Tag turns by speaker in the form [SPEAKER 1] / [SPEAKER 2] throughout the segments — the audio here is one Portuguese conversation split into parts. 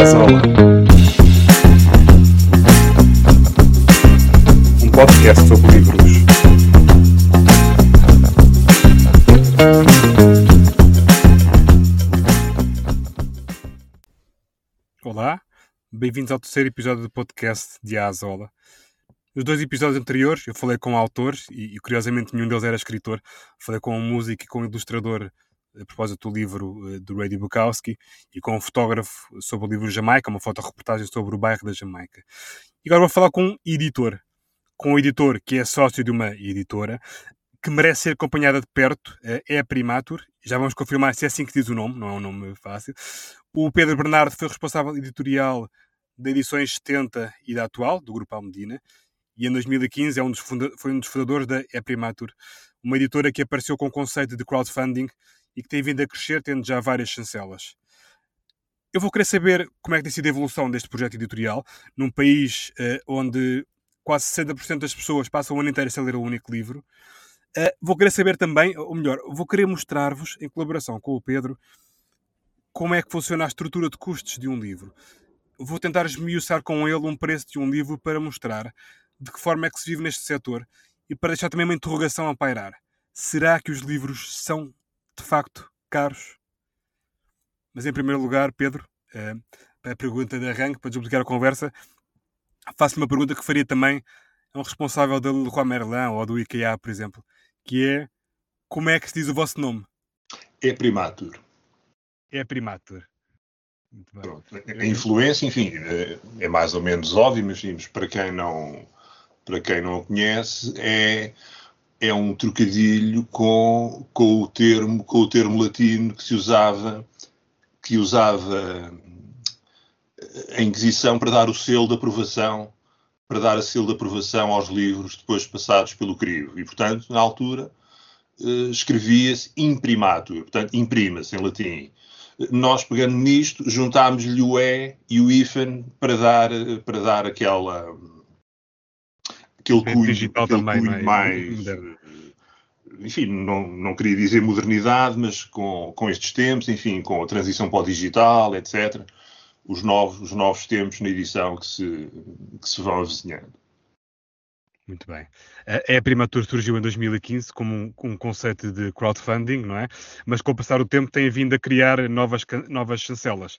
[SPEAKER 1] Azola. Um podcast sobre livros. Olá, bem-vindos ao terceiro episódio do podcast de Azola. Nos dois episódios anteriores eu falei com autores e curiosamente nenhum deles era escritor. Falei com um músico e com um ilustrador a propósito do livro uh, do Ray Bukowski e com um fotógrafo sobre o livro Jamaica, uma fotoreportagem sobre o bairro da Jamaica. E agora vou falar com um editor, com um editor que é sócio de uma editora, que merece ser acompanhada de perto, é a Primatur, já vamos confirmar se é assim que diz o nome, não é um nome fácil. O Pedro Bernardo foi responsável editorial da edições 70 e da atual, do Grupo Almedina, e em 2015 é um foi um dos fundadores da Eprimatur, uma editora que apareceu com o conceito de crowdfunding e que tem vindo a crescer, tendo já várias chancelas. Eu vou querer saber como é que tem sido a evolução deste projeto editorial, num país uh, onde quase 60% das pessoas passam o ano inteiro sem ler um único livro. Uh, vou querer saber também, ou melhor, vou querer mostrar-vos, em colaboração com o Pedro, como é que funciona a estrutura de custos de um livro. Vou tentar esmiuçar com ele um preço de um livro para mostrar de que forma é que se vive neste setor e para deixar também uma interrogação a pairar. Será que os livros são de facto caros. Mas em primeiro lugar, Pedro, eh, a pergunta de arranque, para desbligar a conversa, faço-lhe uma pergunta que faria também a um responsável da Leroy Merlin ou do IKEA, por exemplo, que é como é que se diz o vosso nome?
[SPEAKER 2] É Primatur.
[SPEAKER 1] É Primatur.
[SPEAKER 2] A influência, enfim, é, é mais ou menos óbvio, mas para quem não, para quem não conhece, é é um trocadilho com, com, o termo, com o termo latino que se usava, que usava a Inquisição para dar o selo de aprovação, para dar a selo de aprovação aos livros depois passados pelo crivo. E, portanto, na altura, eh, escrevia-se imprimatur, portanto, imprima-se em latim. Nós, pegando nisto, juntámos-lhe o E e o hífen para dar, para dar aquela aquele cunho,
[SPEAKER 1] digital
[SPEAKER 2] aquele
[SPEAKER 1] também,
[SPEAKER 2] cunho
[SPEAKER 1] é?
[SPEAKER 2] mais. Enfim, não, não queria dizer modernidade, mas com, com estes tempos, enfim, com a transição para o digital, etc. Os novos, os novos tempos na edição que se, que se vão avizinhando.
[SPEAKER 1] Muito bem. A Primatur surgiu em 2015 como um, um, conceito de crowdfunding, não é? Mas com o passar do tempo tem vindo a criar novas, novas chancelas.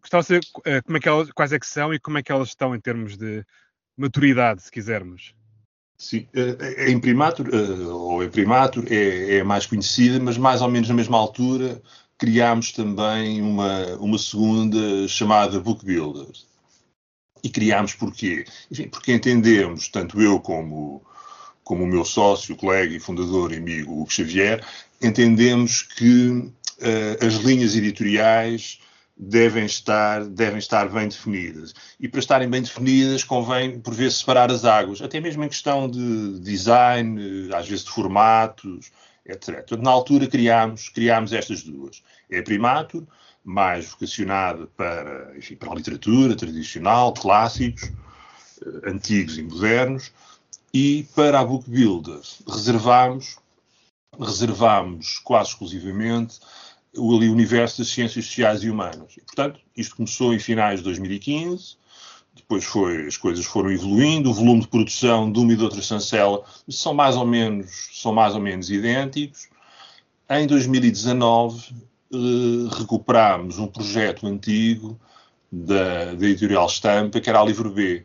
[SPEAKER 1] Gostava de saber uh, como é que elas, quais é que são e como é que elas estão em termos de maturidade, se quisermos.
[SPEAKER 2] Sim, a Imprimatur, ou a Imprimatur, é, é mais conhecida, mas mais ou menos na mesma altura criámos também uma, uma segunda chamada Book Builders. E criámos porquê? Enfim, porque entendemos, tanto eu como, como o meu sócio, colega e fundador e amigo Hugo Xavier, entendemos que uh, as linhas editoriais devem estar, devem estar bem definidas. E para estarem bem definidas, convém, por vezes, separar as águas, até mesmo em questão de design, às vezes de formatos, etc. Portanto, na altura criámos, criámos estas duas. É a mais vocacionada para, enfim, para a literatura tradicional, clássicos, eh, antigos e modernos, e para a Book Builder reservámos, reservámos quase exclusivamente o universo das ciências sociais e humanas. E, portanto, isto começou em finais de 2015, depois foi, as coisas foram evoluindo, o volume de produção de uma e de outra chancela são mais ou menos, são mais ou menos idênticos. Em 2019, eh, recuperámos um projeto antigo da, da editorial Estampa, que era a Livro B.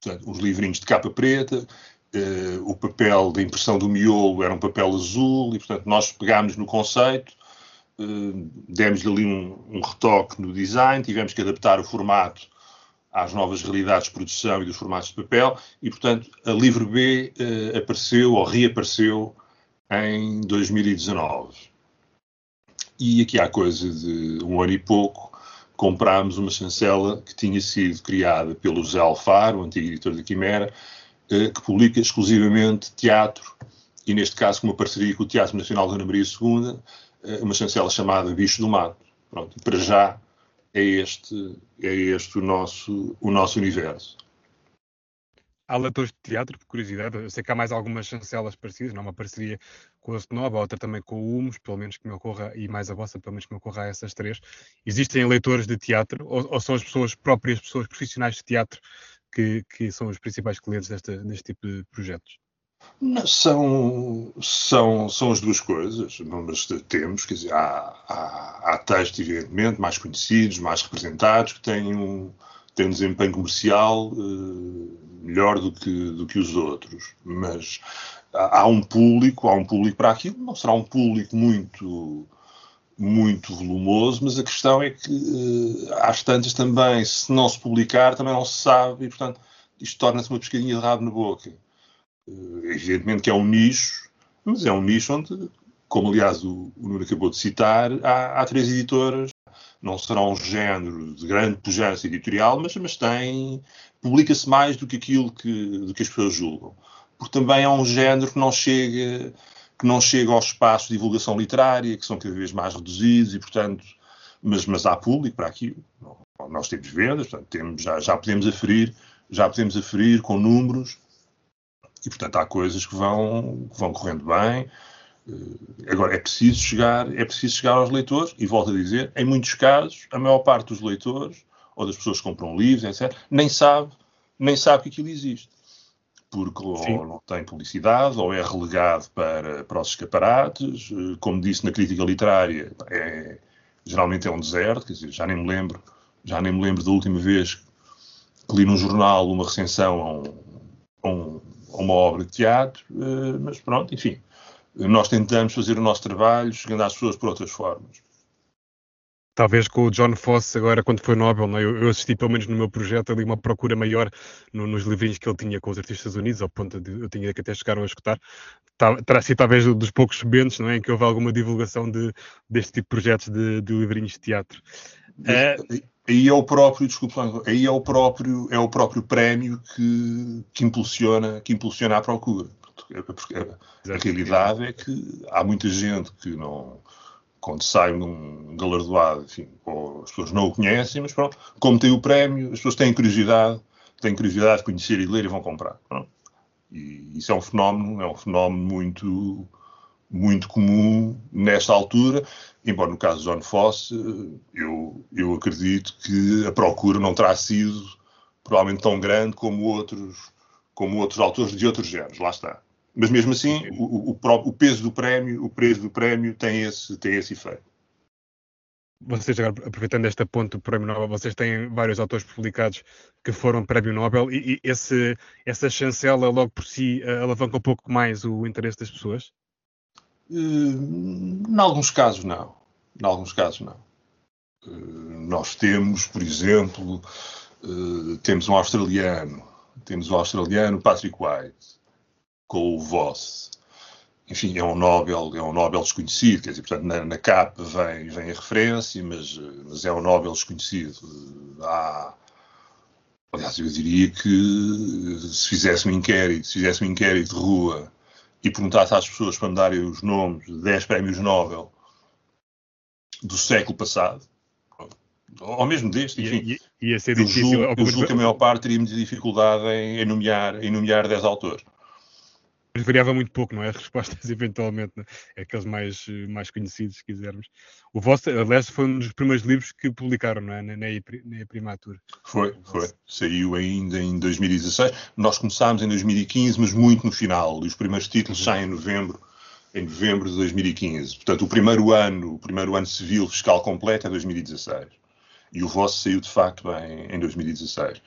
[SPEAKER 2] Portanto, os livrinhos de capa preta, eh, o papel da impressão do miolo era um papel azul, e portanto nós pegámos no conceito, eh, demos-lhe ali um, um, retoque no design, tivemos que adaptar o formato às novas realidades de produção e dos formatos de papel, e portanto a Livre B uh, apareceu ou reapareceu em 2019. E aqui há coisa de um ano e pouco comprámos uma chancela que tinha sido criada pelo José Alfaro, o antigo editor da Quimera, uh, que publica exclusivamente teatro, e neste caso com uma parceria com o Teatro Nacional da Ana Maria II, uma chancela chamada Bicho do Mato. Pronto, para já é este, é este o, nosso, o nosso universo.
[SPEAKER 1] há leitores de teatro, por curiosidade. Eu sei que há mais algumas chancelas parecidas, não uma parceria com a Snob, outra também com o Humus, pelo menos que me ocorra, e mais a vossa, pelo menos que me ocorra a essas três. Existem leitores de teatro ou, ou são as pessoas próprias, pessoas profissionais de teatro, que, que são os principais clientes desta, deste tipo de projetos?
[SPEAKER 2] São, são, são as duas coisas, mas temos, quer dizer, há, há, há textos, evidentemente, mais conhecidos, mais representados, que têm um, têm um desempenho comercial uh, melhor do que, do que os outros, mas há, há, um público, há um público para aquilo, não será um público muito muito volumoso, mas a questão é que uh, às tantas também, se não se publicar, também não se sabe, e portanto isto torna-se uma pescadinha de rabo na boca. Uh, evidentemente que é um nicho, mas é um nicho onde, como aliás o, o Nuno acabou de citar, há, há três editoras, não serão um género de grande pujança editorial, mas, mas tem, publica-se mais do que aquilo que, do que as pessoas julgam. Porque também é um género que não chega que não chega aos espaços de divulgação literária, que são cada vez mais reduzidos e, portanto, mas, mas há público para aquilo. Nós temos vendas, portanto, temos, já, já podemos aferir, já podemos aferir com números e, portanto, há coisas que vão, que vão correndo bem. Eh, agora, é preciso, chegar, é preciso chegar aos leitores, e volto a dizer, em muitos casos, a maior parte dos leitores, ou das pessoas que compram livros, etc., nem sabe, nem sabe que aquilo existe porque Sim. ou não tem publicidade, ou é relegado para, para os escaparates. Eh, como disse na crítica literária, é, geralmente é um deserto, quer dizer, já nem me lembro, já nem me lembro da última vez que li num jornal uma recensão a, um, a, um, a uma obra de teatro, eh, mas pronto, enfim, nós tentamos fazer o nosso trabalho chegando às pessoas por outras formas
[SPEAKER 1] talvez com o John Foss agora quando foi Nobel, é? eu, eu, assisti pelo menos no meu projeto ali uma procura maior no, nos livrinhos que ele tinha com os artistas unidos, ao ponto de eu tinha que até chegaram a escutar, tá, terá sido talvez dos poucos momentos não é, em que houve alguma divulgação de, deste tipo de projetos de, de livrinhos de teatro.
[SPEAKER 2] É... Aí é o próprio, desculpa, aí é o próprio, é o próprio prémio que, que, impulsiona, que impulsiona a procura. Porque a, a realidade é que há muita gente que não, quando sai num galardoado, enfim, as pessoas não o conhecem, mas pronto, como tem o prémio, as pessoas têm curiosidade, têm curiosidade de conhecer e ler e vão comprar. Pronto. E isso é um fenómeno, é um fenómeno muito, muito comum nesta altura, embora no caso de John Foss, eu, eu acredito que a procura não terá sido provavelmente tão grande como outros, como outros autores de outros géneros, lá está. Mas mesmo assim, o, o, o, peso do prémio, o preço do prémio tem esse, tem esse efeito.
[SPEAKER 1] Vocês, agora, aproveitando esta ponto do Prémio Nobel, vocês têm vários autores publicados que foram Prémio Nobel e, e esse, essa chancela logo por si uh, alavanca um pouco mais o interesse das pessoas?
[SPEAKER 2] Uh, em alguns casos não. Em alguns casos não. Uh, nós temos, por exemplo, uh, temos um australiano, temos o australiano Patrick White, com o Voss. Enfim, é um Nobel, é um Nobel desconhecido, quer dizer, portanto, na, na capa vem, vem a referência, mas, mas é um Nobel desconhecido. Há, aliás, eu diria que se fizesse um inquérito, se fizesse um inquérito de rua e perguntasse às pessoas para me darem os nomes de 10 prémios Nobel do século passado, ou mesmo deste, enfim. Ia, ia ser eu difícil. Julgo, eu julgo que a maior parte teria muita dificuldade em, em, nomear, em nomear 10 autores
[SPEAKER 1] mas variava muito pouco, não é? As respostas, eventualmente, é? aqueles mais, mais conhecidos, se quisermos. O vosso, aliás, foi um dos primeiros livros que publicaram, não é? Na, na, na Primatura.
[SPEAKER 2] Foi, foi. Saiu ainda em 2016. Nós começámos em 2015, mas muito no final. E os primeiros títulos uhum. saem em novembro, em novembro de 2015. Portanto, o primeiro ano, o primeiro ano civil fiscal completo é 2016. E o vosso saiu, de facto, em, em 2016.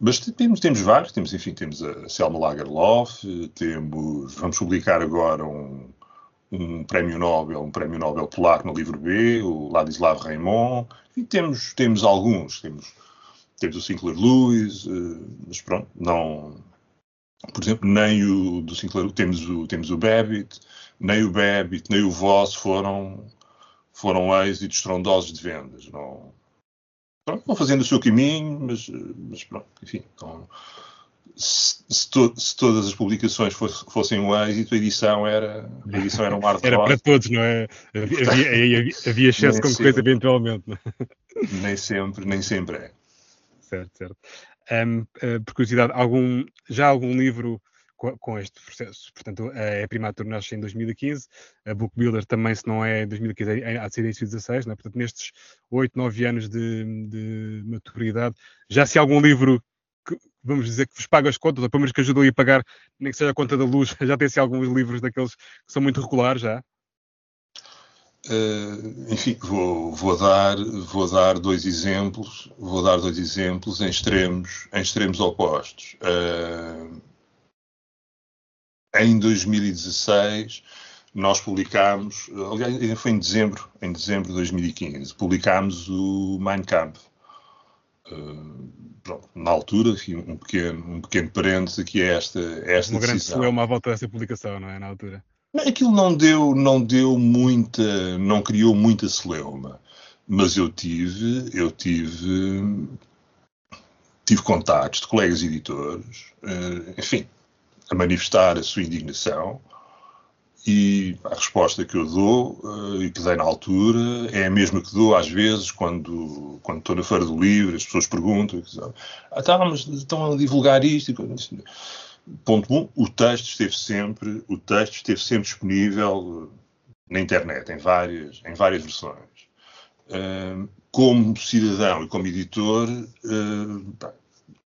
[SPEAKER 2] Mas temos, temos vários, temos, enfim, temos a Selma Lagerlof, temos, vamos publicar agora um, um prémio Nobel, um prémio Nobel polaco no livro B, o Ladislav Raymond, e temos, temos alguns, temos, temos o Sinclair Lewis, uh, mas pronto, não, por exemplo, nem o do Sinclair, temos o, temos o Babbitt, nem o Babbitt, nem o Voss foram, foram êxitos estrondosos de vendas, não, pronto, vão fazendo o seu caminho, mas, mas pronto, enfim. Então, se, se, to, se, todas as publicações fosse, fossem um êxito, a edição era, a edição era um mar de
[SPEAKER 1] Era para todos, não é? Havia, havia, havia excesso de concorrência eventualmente.
[SPEAKER 2] É? Nem sempre, nem sempre é.
[SPEAKER 1] Certo, certo. Um, uh, por curiosidade, algum, já algum livro com, este processo? Portanto, a Primatur nasce em 2015, a Book Builder também, se não é 2015, é, é, há de ser início de 16, né? portanto, nestes 8, 9 anos de, de maturidade, já se há algum livro que, vamos dizer, que vos paga as contas, ou pelo menos que ajudou a pagar, nem que seja a conta da luz, já tem-se alguns livros daqueles que são muito regulares já?
[SPEAKER 2] Uh, enfim, vou, vou, dar, vou dar dois exemplos, vou dar dois exemplos em extremos, em extremos opostos. Uh, em 2016 nós publicámos, aliás, foi em dezembro, em dezembro de 2015, publicámos o Mein Kampf. Uh, pronto, na altura, enfim, um pequeno, um pequeno parênteses aqui é esta, esta
[SPEAKER 1] Uma grande
[SPEAKER 2] decisão.
[SPEAKER 1] uma volta dessa publicação, não é? Na altura.
[SPEAKER 2] Aquilo não deu, não deu muita, não criou muita celeuma, mas eu tive, eu tive, tive contactos de colegas editores, eh, enfim, a manifestar a sua indignação e a resposta que eu dou eh, e que dei na altura é a mesma que dou às vezes quando, quando estou na Feira do Livro, as pessoas perguntam, ah, tá, mas estão a divulgar isto. Ponto 1, um, o texto esteve sempre, o texto esteve sempre disponível na internet, em várias, em várias versões. Uh, como cidadão e como editor,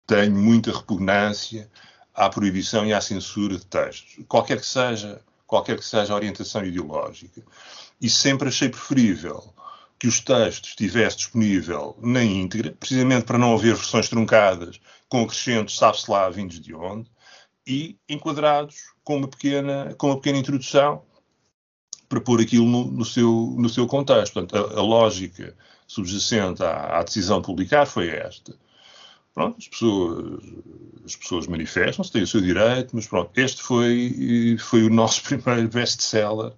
[SPEAKER 2] tenho muita repugnância à proibição e à censura de textos, qualquer que seja, qualquer que seja a orientação ideológica. E sempre achei preferível que os textos estivessem disponível na íntegra, precisamente para não haver versões truncadas com acrescentos, sabe-se lá, vindos de onde, e enquadrados com uma pequena, com uma pequena introdução para pôr aquilo no, no seu, no seu contexto. Portanto, a, a lógica subjacente à, à, decisão de publicar foi esta. Pronto, as pessoas, as pessoas manifestam-se, têm o seu direito, mas pronto, este foi, foi o nosso primeiro best-seller.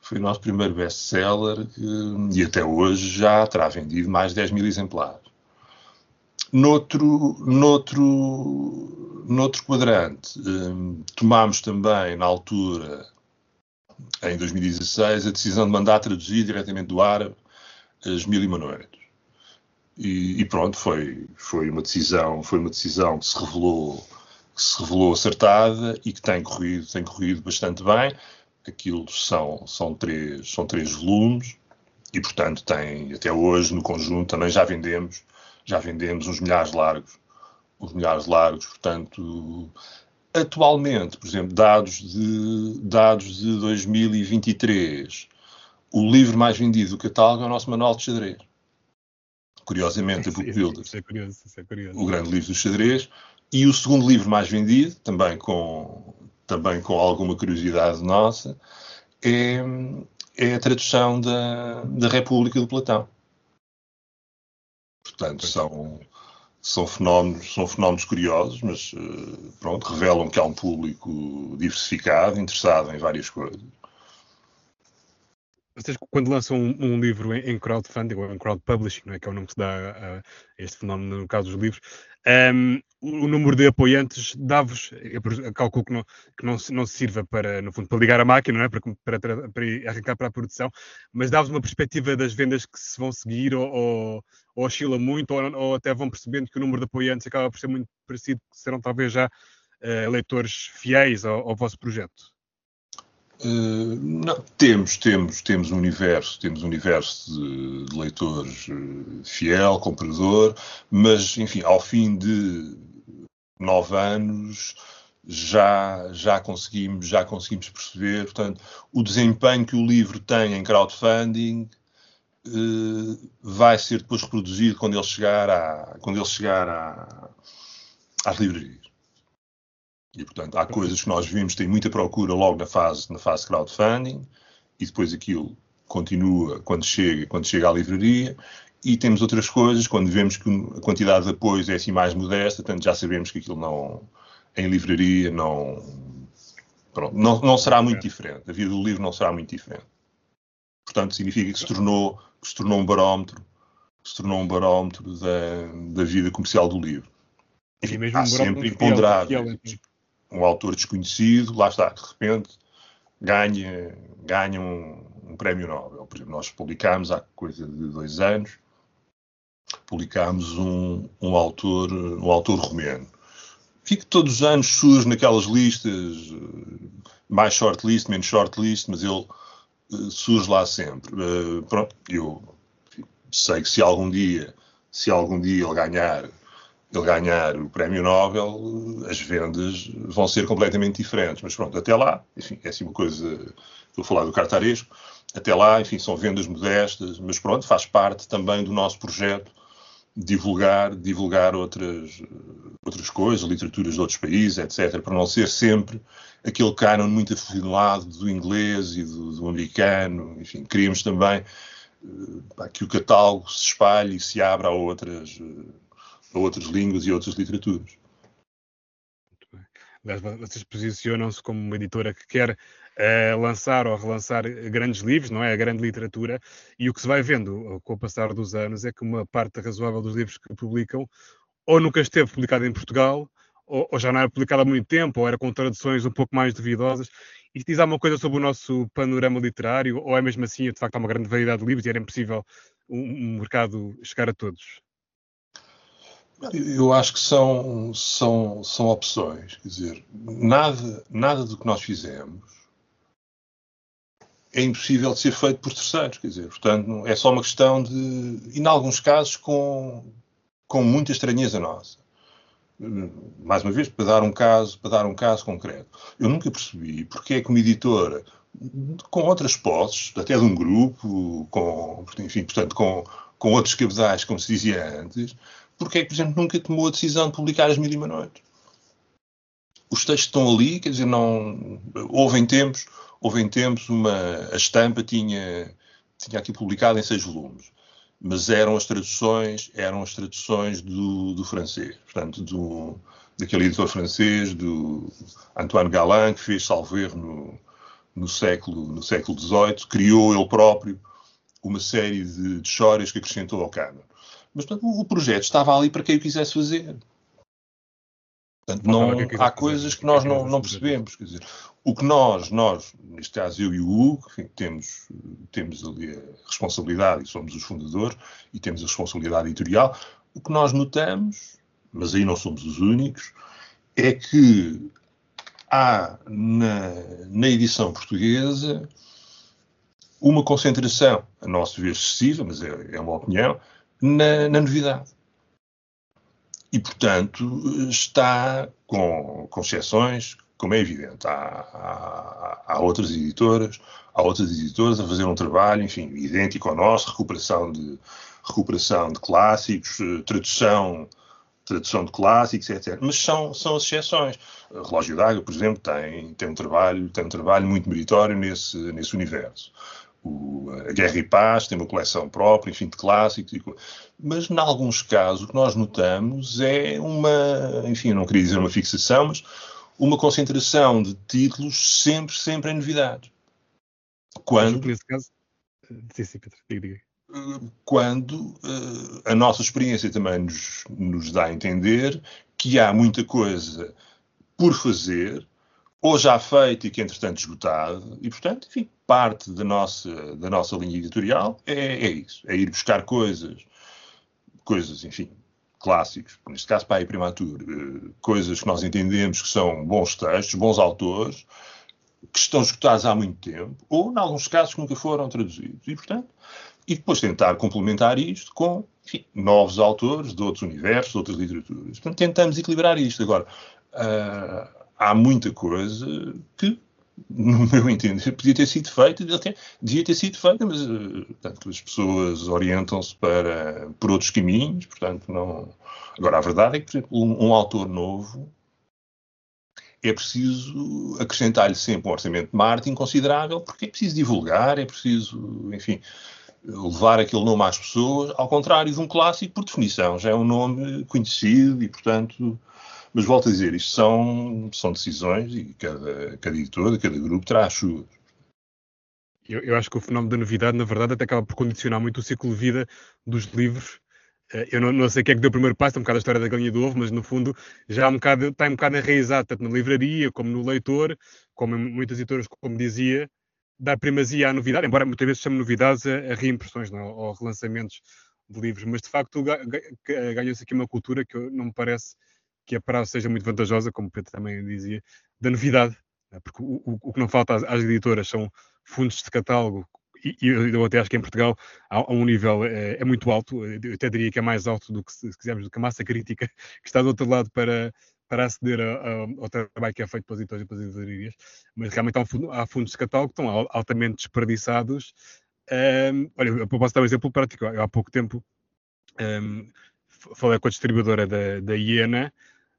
[SPEAKER 2] Foi o nosso primeiro best-seller e até hoje já terá vendido mais de 10 mil exemplares. Noutro, noutro, noutro quadrante, um, tomámos também, na altura, em 2016, a decisão de mandar traduzir diretamente do árabe as Mil e uma Noites. E, e, pronto, foi, foi, uma decisão, foi uma decisão que se revelou que se revelou acertada e que tem corrido, tem corrido bastante bem. Aquilo são, são, três, são três volumes e, portanto, tem, até hoje, no conjunto, também já vendemos já vendemos uns milhares largos. Uns milhares largos, portanto, atualmente, por exemplo, dados de, dados de 2023, o livro mais vendido do catálogo é o nosso manual de xadrez. Curiosamente, a Book Builder.
[SPEAKER 1] Isso é curioso, isso é curioso.
[SPEAKER 2] O grande livro do xadrez. E o segundo livro mais vendido, também com, também com alguma curiosidade nossa, é, é a tradução da, da República do Platão. Portanto, são, são, fenómenos, são fenómenos curiosos, mas eh, pronto, revelam que há um público diversificado, interessado em várias coisas.
[SPEAKER 1] Vocês, quando lançam um, um livro em, em, crowdfunding ou em crowdpublishing, não é, que é o nome que se dá a, este fenómeno no caso dos livros, um, o número de apoiantes dá-vos, calculo que, não, que não, não sirva para, no fundo, para ligar a máquina, não é? para, para, para arrancar para a produção, mas dá-vos uma perspectiva das vendas que se vão seguir ou, ou, ou oscila muito, ou, ou, até vão percebendo que o número de apoiantes acaba por ser muito parecido, que serão talvez já uh, leitores fiéis ao, ao vosso projeto.
[SPEAKER 2] Uh, não, temos, temos, temos um universo, temos um universo de, de leitores uh, fiel, comprador, mas enfim, ao fim de nove anos já, já conseguimos, já conseguimos perceber, portanto, o desempenho que o livro tem em crowdfunding uh, vai ser depois reproduzido quando ele chegar, à, quando ele chegar à, às livrarias. E, portanto, há coisas que nós vimos, tem muita procura logo na fase, na fase crowdfunding, e depois aquilo continua quando chega, quando chega à livraria, e temos outras coisas, quando vemos que a quantidade de apoios é assim mais modesta, portanto já sabemos que aquilo não, em livraria, não, pronto, não, não será muito diferente. A vida do livro não será muito diferente. Portanto, significa que se tornou, que se tornou um barómetro, se tornou um barómetro da, da vida comercial do livro. Enfim, há um sempre imponderáveis um autor desconhecido, lá está, de repente ganha, ganha um, um prémio Nobel. Por exemplo, nós publicámos há coisa de dois anos publicámos um, um, autor, um autor romeno. Que todos os anos surge naquelas listas, mais shortlist, menos shortlist, mas ele uh, surge lá sempre. Uh, pronto, eu sei que se algum dia, se algum dia ele ganhar, ele ganhar o prémio Nobel, as vendas vão ser completamente diferentes. Mas pronto, até lá, enfim, é assim uma coisa, vou falar do cartaresco, até lá, enfim, são vendas modestas, mas pronto, faz parte também do nosso projeto divulgar, divulgar outras, outras coisas, literaturas de outros países, etc., para não ser sempre aquele canon muito afinado do inglês e do, do americano. Enfim, queríamos também uh, que o catálogo se espalhe e se abra a outras, uh, a outras línguas e outras literaturas.
[SPEAKER 1] Vocês posicionam-se como uma editora que quer uh, lançar ou relançar grandes livros, não é? A grande literatura, e o que se vai vendo com o passar dos anos é que uma parte razoável dos livros que publicam ou nunca esteve publicado em Portugal, ou, ou, já não era publicado há muito tempo, ou era com traduções um pouco mais duvidosas. Isto diz alguma coisa sobre o nosso panorama literário, ou é mesmo assim, de facto, há uma grande variedade de livros e era impossível um, um mercado chegar a todos?
[SPEAKER 2] Eu acho que são, são, são opções. Quer dizer, nada, nada do que nós fizemos é impossível de ser feito por terceiros. Quer dizer, portanto, é só uma questão de. E, em alguns casos, com, com muita estranheza nossa. Mais uma vez, para dar um caso, para dar um caso concreto. Eu nunca percebi porque é que uma editora com outras posses, até de um grupo, com, enfim, portanto, com, com outros cabedais, como se dizia antes, porque é que, por exemplo, nunca tomou a decisão de publicar as Mil e Uma Noites? Os textos estão ali, quer dizer, não. Houve em tempos, houve em tempos uma. A estampa tinha, tinha aqui publicado em seis volumes, mas eram as traduções, eram as traduções do, do francês, portanto, do, daquele editor francês, do Antoine Galin, que fez Salver no, no século no século XVIII, criou ele próprio uma série de, de histórias que acrescentou ao canon. Mas portanto, o projeto estava ali para quem o quisesse fazer. Portanto, não, há coisas que nós não, não percebemos. Quer dizer, o que nós, nós, neste caso eu e o Hugo, enfim, temos, temos ali a responsabilidade, e somos os fundadores, e temos a responsabilidade editorial, o que nós notamos, mas aí não somos os únicos, é que há na, na edição portuguesa uma concentração, a nosso ver excessiva, mas é, é uma opinião, na, na novidade. E, portanto, está com, com exceções, como é evidente. Há, há, há, outras editoras, há outras editoras a fazer um trabalho, enfim, idêntico ao nosso, recuperação de, recuperação de clássicos, eh, tradução, tradução de clássicos, etc. Mas são, são as exceções. O Relógio d'Água, por exemplo, tem, tem, um trabalho, tem um trabalho muito meritório nesse, nesse universo o, a Guerra e Paz tem uma coleção própria, enfim, de clássicos. E, mas, em alguns casos, o que nós notamos é uma, enfim, não queria dizer uma fixação, mas uma concentração de títulos sempre, sempre em novidades.
[SPEAKER 1] Quando, nesse caso, sim, sim, Pedro, diga, diga.
[SPEAKER 2] Quando uh, a nossa experiência também nos, nos dá a entender que há muita coisa por fazer ou já feito e que entretanto esgotado, e portanto, enfim, parte da nossa, da nossa linha editorial é, é isso, é ir buscar coisas, coisas, enfim, clássicos, neste caso para a Primatur, eh, coisas que nós entendemos que são bons textos, bons autores, que estão esgotados há muito tempo, ou, em alguns casos, que nunca foram traduzidos. E, portanto, e depois tentar complementar isto com enfim, novos autores de outros universos, de outras literaturas. Portanto, tentamos equilibrar isto. Agora, uh, há muita coisa que, no meu entender, podia ter sido feita, devia ter sido feita, mas eh, portanto, as pessoas orientam-se para por outros caminhos, portanto, não. Agora, a verdade é que, por exemplo, um, um autor novo é preciso acrescentar-lhe sempre um orçamento de marketing considerável, porque é preciso divulgar, é preciso, enfim, levar aquele nome às pessoas, ao contrário de um clássico, por definição, já é um nome conhecido e, portanto, mas volto a dizer, isto são, são decisões e cada, cada editor, cada grupo terá as suas.
[SPEAKER 1] Eu, eu, acho que o fenómeno da novidade, na verdade, até acaba por condicionar muito o ciclo de vida dos livros. Eh, eu não, não sei quem é que deu o primeiro passo, é um bocado a história da galinha do ovo, mas no fundo já um bocado, está um bocado enraizado, tanto na livraria como no leitor, como em muitas editoras, como dizia, dar primazia à novidade, embora muitas vezes chame novidades a, a reimpressões não, ou relançamentos de livros, mas de facto ganhou-se aqui uma cultura que não me parece que a prazo seja muito vantajosa, como o Pedro também dizia, da novidade, né? porque o, o, o, que não falta às, às, editoras são fundos de catálogo, e, e eu até acho que em Portugal há, um nível é, é, muito alto, eu até diria que é mais alto do que, se quisermos, do que a massa crítica que está do outro lado para, para aceder a, a, ao trabalho que é feito pelas editoras e pelas editorias, mas realmente há, um, há fundos de catálogo que estão altamente desperdiçados. Um, olha, eu posso dar um exemplo prático. Eu, há pouco tempo um, falei com a distribuidora da, da Iena.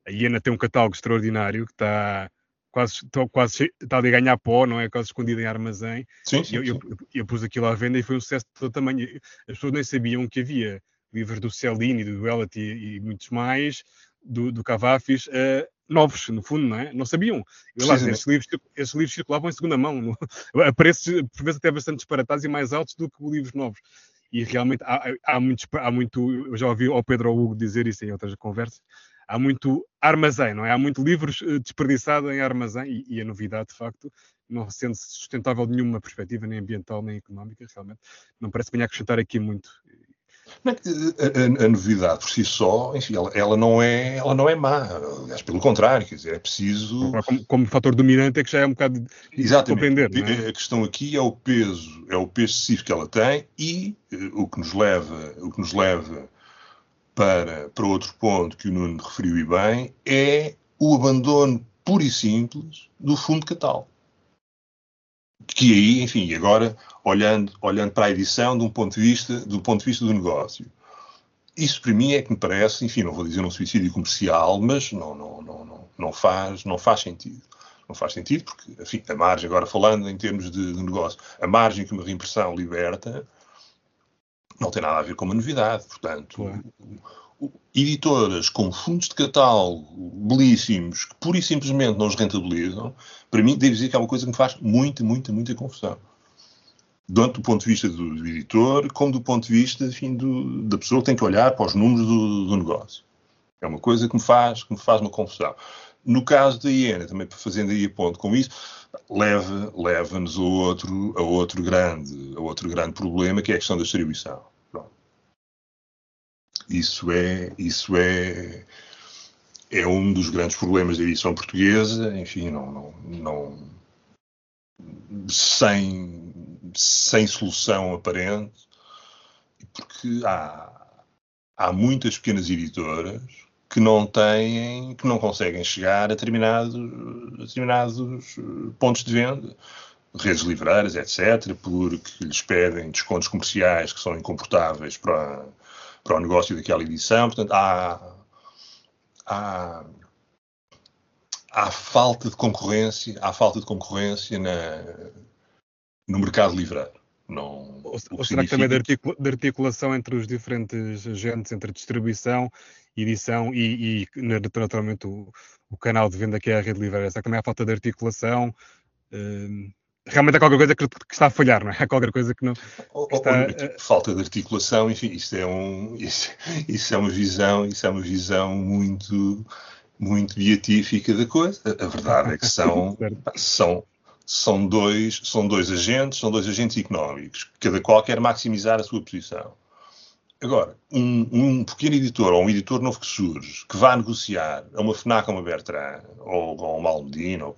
[SPEAKER 1] A Iena tem um catálogo extraordinário que está quase, quase está ali a ganhar pó, não é? Quase escondido em armazém.
[SPEAKER 2] Sim, sim,
[SPEAKER 1] eu,
[SPEAKER 2] sim.
[SPEAKER 1] Eu, eu, eu, pus aquilo à venda e foi um sucesso de todo tamanho. As pessoas nem sabiam que havia livros do Cellini, do Elliot e, muitos mais, do, do Cavafis, uh, novos, no fundo, não é? Não sabiam. Eu lá, esses, livros, esses livros circulavam em segunda mão, no, a preços, por vezes, até bastante disparatados e mais altos do que livros novos. E realmente há, há, muitos, há muito, eu já ouvi ao Pedro ou Hugo dizer isso em outras conversas, há muito armazém, não é? Há muito livros uh, desperdiçado em armazém e, e a novidade, de facto, não sendo sustentável de nenhuma perspectiva, nem ambiental, nem económica, realmente, não parece que venha a acrescentar aqui muito.
[SPEAKER 2] A, a, a, novidade por si só, enfim, ela, ela, não é, ela não é má. Aliás, pelo contrário, quer dizer, é preciso.
[SPEAKER 1] Como, como fator dominante é que já é um bocado de
[SPEAKER 2] Exatamente.
[SPEAKER 1] compreender.
[SPEAKER 2] É? A questão aqui é o peso, é o peso excessivo que ela tem e uh, o que nos leva, o que nos leva para, para outro ponto que o Nuno referiu e bem, é o abandono puro e simples do fundo catálogo que aí, enfim, agora olhando, olhando para a edição de um ponto de vista do ponto de vista do negócio. Isso para mim é que me parece, enfim, não vou dizer um suicídio comercial, mas não, não, não, não, não, faz, não faz sentido. Não faz sentido porque, enfim, a margem, agora falando em termos de, de negócio, a margem que uma reimpressão liberta não tem nada a ver com uma novidade. Portanto, editoras com fundos de catálogo belíssimos que pura e simplesmente não os rentabilizam, para mim, devo dizer que é uma coisa que me faz muita, muita, muita confusão. Tanto do ponto de vista do, do editor, como do ponto de vista enfim, do, da pessoa que tem que olhar para os números do, do, negócio. É uma coisa que me faz, que me faz uma confusão. No caso da Iena, também fazendo aí a ponto com isso, leva-nos leva a, outro, a, outro grande, a outro grande problema, que é a questão da distribuição. Isso é, isso é, é um dos grandes problemas da edição portuguesa, enfim, não, não, não sem, sem solução aparente, porque há, há muitas pequenas editoras que não têm, que não conseguem chegar a determinados, a determinados pontos de venda, redes livreiras, etc., porque lhes pedem descontos comerciais que são incomportáveis para, para o negócio daquela edição. Portanto, há, há, há falta de concorrência, há falta de concorrência na, no mercado livreiro. Não,
[SPEAKER 1] ou, ou será que também de, articulação entre os diferentes agentes, entre distribuição, edição e, e naturalmente o, o, canal de venda que é a rede livreira? Será que também há falta de articulação? Uh, realmente é qualquer coisa que, que, está a falhar, não é? É qualquer coisa que não. Que está,
[SPEAKER 2] tipo, falta de articulação, enfim, isso é, um, isso, isso, é uma visão, isso é uma visão muito, muito beatífica da coisa. A, a verdade é que são, são, são, dois, são dois agentes, são dois agentes económicos, cada qual quer maximizar a sua posição. Agora, um, um, pequeno editor ou um editor novo que surge, que vá negociar a uma FNAC, a uma Bertrand, ou, ou uma Almedina, ou,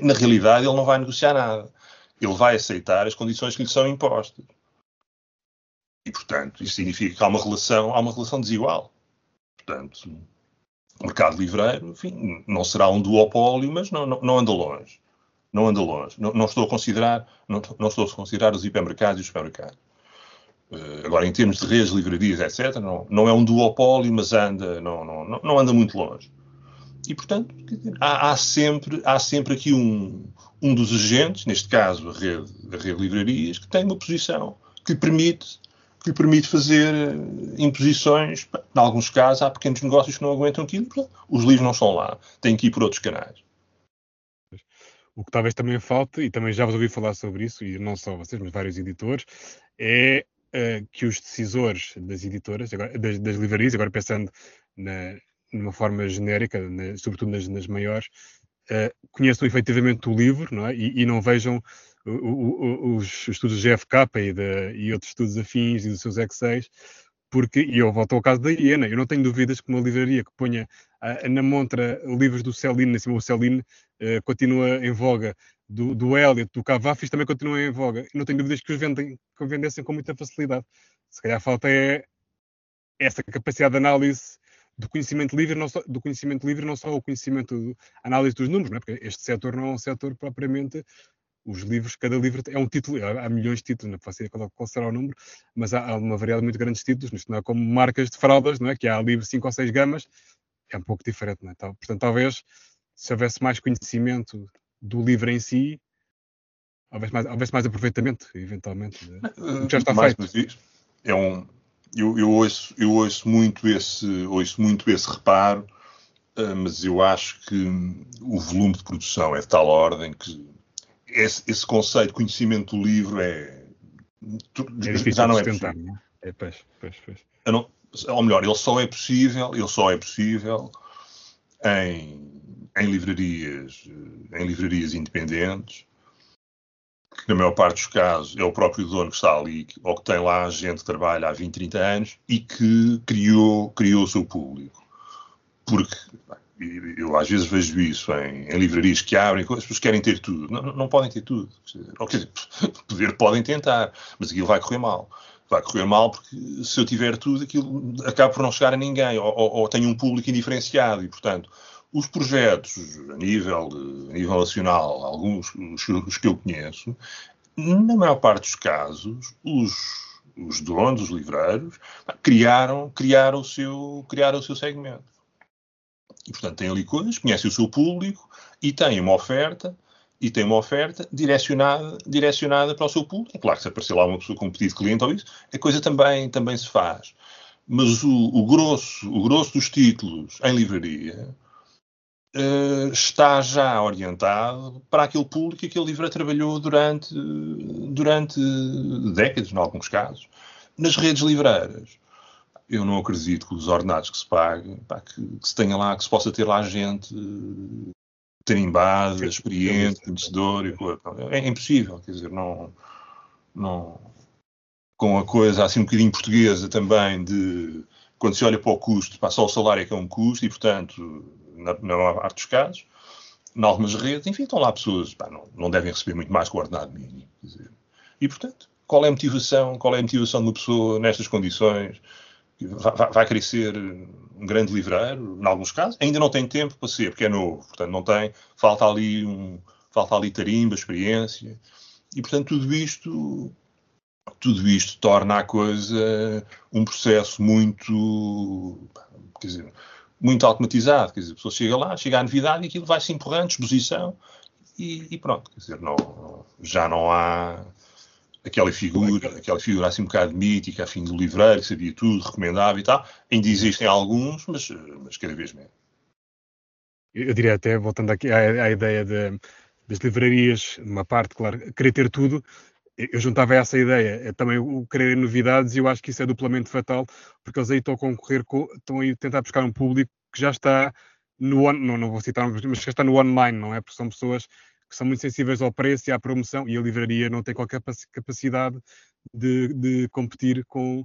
[SPEAKER 2] na realidade ele não vai negociar nada. Ele vai aceitar as condições que lhe são impostas. E, portanto, isso significa que há uma relação, há uma relação desigual. Portanto, o mercado livreiro, enfim, não será um duopólio, mas não, não, não anda longe. Não anda longe. Não, não, estou a considerar, não, não estou a considerar os hipermercados e os supermercados. Uh, agora, em termos de redes, livrarias, etc., não, não é um duopólio, mas anda, não, não, não anda muito longe. E, portanto, há, há, sempre, há sempre aqui um, um dos agentes, neste caso a rede, a rede livrarias, que tem uma posição que lhe permite, que lhe permite fazer eh, imposições. Em alguns casos, há pequenos negócios que não aguentam aquilo, os livros não estão lá, têm que ir por outros canais.
[SPEAKER 1] O que talvez também falte, e também já vos ouvi falar sobre isso, e não só vocês, mas vários editores, é uh, que os decisores das editoras, agora, das, das, livrarias, agora pensando na, numa forma genérica, na, sobretudo nas, nas maiores, uh, conheçam efetivamente o livro não é? e, e não vejam o, o, os estudos GFK e, de, e outros estudos afins e dos seus Excel porque, e eu volto ao caso da Iena, eu não tenho dúvidas que uma livraria que ponha uh, na montra livros do Celine, assim, o Celine uh, continua em voga, do, do Elliot, do Cavafis também continua em voga, e não tenho dúvidas que os vendem, que vendessem com muita facilidade. Se calhar falta é essa capacidade de análise do conhecimento livre, não só, do conhecimento livre, não só o conhecimento, análise dos números, não é? porque este setor não é um setor propriamente os livros, cada livro é um título, há, milhões de títulos, não faço ideia qual, será o número, mas há, há, uma variedade muito grande de títulos, isto não é como marcas de fraldas, não é? que há livros 5 ou 6 gamas, é um pouco diferente, não é? Então, portanto, talvez se houvesse mais conhecimento do livro em si, houvesse mais, houvesse mais aproveitamento, eventualmente,
[SPEAKER 2] já está mais feito. É um, eu, eu, ouço, eu ouço, muito esse, ouço muito esse reparo, uh, mas eu acho que o volume de produção é de tal ordem que esse, esse conceito de conhecimento do livro é,
[SPEAKER 1] é já não é possível. Não é? é pois, pois, pois.
[SPEAKER 2] Não, ou melhor, ele só é possível, ele só é possível em, em livrarias, em livrarias independentes, que na maior parte dos casos é o próprio dono que está ali, ou que tem lá gente que trabalha há 20, 30 anos e que criou, criou o seu público. Porque eu às vezes vejo isso em, em livrarias que abrem, as pessoas querem ter tudo. Não, não podem ter tudo. Ou, quer dizer, poder podem tentar, mas aquilo vai correr mal. Vai correr mal porque se eu tiver tudo, aquilo acaba por não chegar a ninguém, ou, ou, ou tenho um público indiferenciado, e portanto, os projetos a nível, a nível nacional, alguns os, os que eu conheço, na maior parte dos casos, os, os donos, os livreiros, criaram, criaram, o seu, criaram o seu segmento. E, portanto, ali coisas, conhecem o seu público e têm uma oferta e tem uma oferta direcionada, direcionada para o seu público. É claro que se aparecer lá uma pessoa com um pedido de cliente ou isso, a coisa também, também se faz. Mas o, o, grosso, o grosso dos títulos em livraria uh, está já orientado para aquele público que aquele livro trabalhou durante, durante décadas, em alguns casos, nas redes livreiras eu não acredito que os ordenados que se paguem, pá, que, que, se tenha lá, que se possa ter lá gente tarimbada, experiente, conhecedor e é, é impossível, quer dizer, não, não. Com a coisa assim um bocadinho portuguesa também de quando se olha para o custo, pá, só o salário é que é um custo e portanto, na, na maior parte dos casos, em algumas redes, enfim, estão lá pessoas, pá, não, não devem receber muito mais que o ordenado mínimo, dizer, e portanto, qual é a motivação, qual é a motivação de uma pessoa nestas condições, vai, querer ser um grande livreiro, em alguns casos, ainda não tem tempo para ser, porque é novo, portanto não tem, falta ali um, falta ali tarimba, experiência, e portanto tudo isto, tudo isto torna a coisa um processo muito, quer dizer, muito automatizado, quer dizer, a pessoa chega lá, chega à novidade e aquilo vai se empurrando, exposição, e, e pronto, quer dizer, não, já não há aquela figura, aquela figura assim um bocado mítica, afim do livreiro, que sabia tudo, recomendava e tal. Ainda existem alguns, mas, mas cada vez menos.
[SPEAKER 1] Eu diria até, voltando aqui à, à ideia de, das livrarias, uma parte, claro, querer ter tudo, eu juntava essa ideia, é também o querer novidades, e eu acho que isso é duplamente fatal, porque eles aí estão a concorrer, com, estão a tentar buscar um público que já está no on, não, não vou citar, mas que já está no online, não é? Porque são pessoas que são muito sensíveis ao preço e à promoção, e a livraria não tem qualquer capacidade de, de competir com,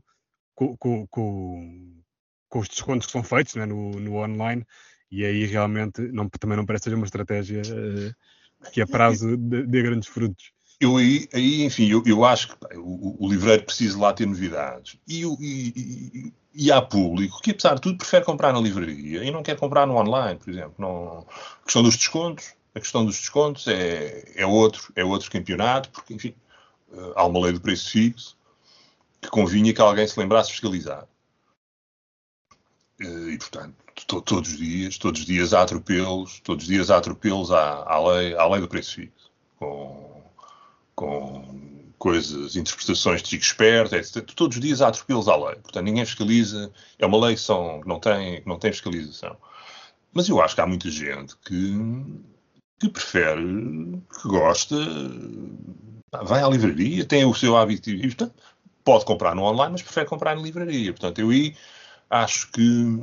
[SPEAKER 1] com, com, com, os descontos que são feitos né, no, no online, e aí realmente não, também não parece ser uma estratégia uh, que a prazo dê grandes frutos.
[SPEAKER 2] Eu aí, aí enfim, eu, eu acho que o, o, livreiro precisa lá ter novidades. E, e, e, e, há público que, apesar de tudo, prefere comprar na livraria e não quer comprar no online, por exemplo. Não, a questão dos descontos, a questão dos descontos é, é, outro, é outro campeonato, porque, enfim, eh, há uma lei do preço fixo que convinha que alguém se lembrasse fiscalizar. Eh, e, portanto, to, todos os dias, todos os dias há atropelos, todos os dias há atropelos à, à, lei, à lei do preço fixo, com, com coisas, interpretações de chico esperto, etc. Todos os dias há atropelos à lei. Portanto, ninguém fiscaliza. É uma lei que, são, não, tem, que não tem fiscalização. Mas eu acho que há muita gente que que prefere, que gosta, vai à livraria, tem o seu hábito e portanto, pode comprar no online, mas prefere comprar na livraria. Portanto, eu aí acho que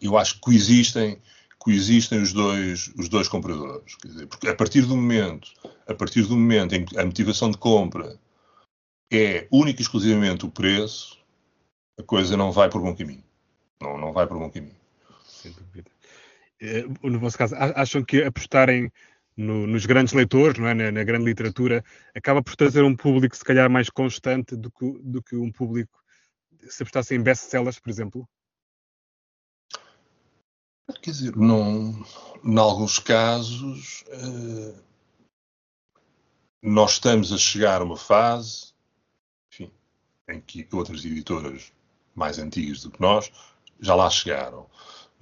[SPEAKER 2] eu acho que coexistem, coexistem os dois, os dois compradores. Dizer, porque a partir do momento, a partir do momento em que a motivação de compra é única e exclusivamente o preço, a coisa não vai por bom caminho. Não, não vai por bom caminho.
[SPEAKER 1] Sem dúvida. Eh, no vosso caso, acham que apostarem no, nos grandes leitores, não é? Na, na, grande literatura, acaba por trazer um público se calhar mais constante do que, do que um público se apostasse em best-sellers, por exemplo?
[SPEAKER 2] Quer dizer, não, em alguns casos, uh, nós estamos a chegar a uma fase enfim, em que outras editoras mais antigas do que nós já lá chegaram.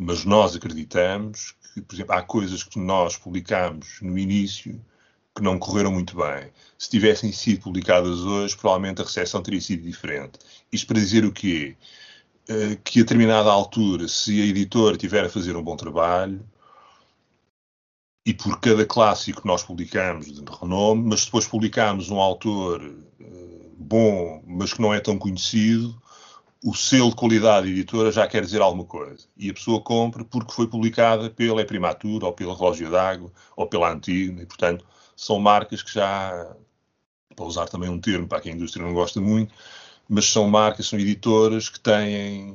[SPEAKER 2] Mas nós acreditamos que, por exemplo, há coisas que nós publicamos no início que não correram muito bem. Se tivessem sido publicadas hoje, provavelmente a recepção teria sido diferente. Isto para dizer o quê? Uh, que a determinada altura, se a editora tiver a fazer um bom trabalho, e por cada clássico que nós publicamos de renome, mas depois publicamos um autor uh, bom, mas que não é tão conhecido, o selo de qualidade editora já quer dizer alguma coisa. E a pessoa compra porque foi publicada pela Primatura, ou pela Relógio d'Água, ou pela Antiga, e portanto são marcas que já, para usar também um termo para quem a indústria não gosta muito, mas são marcas, são editoras que têm,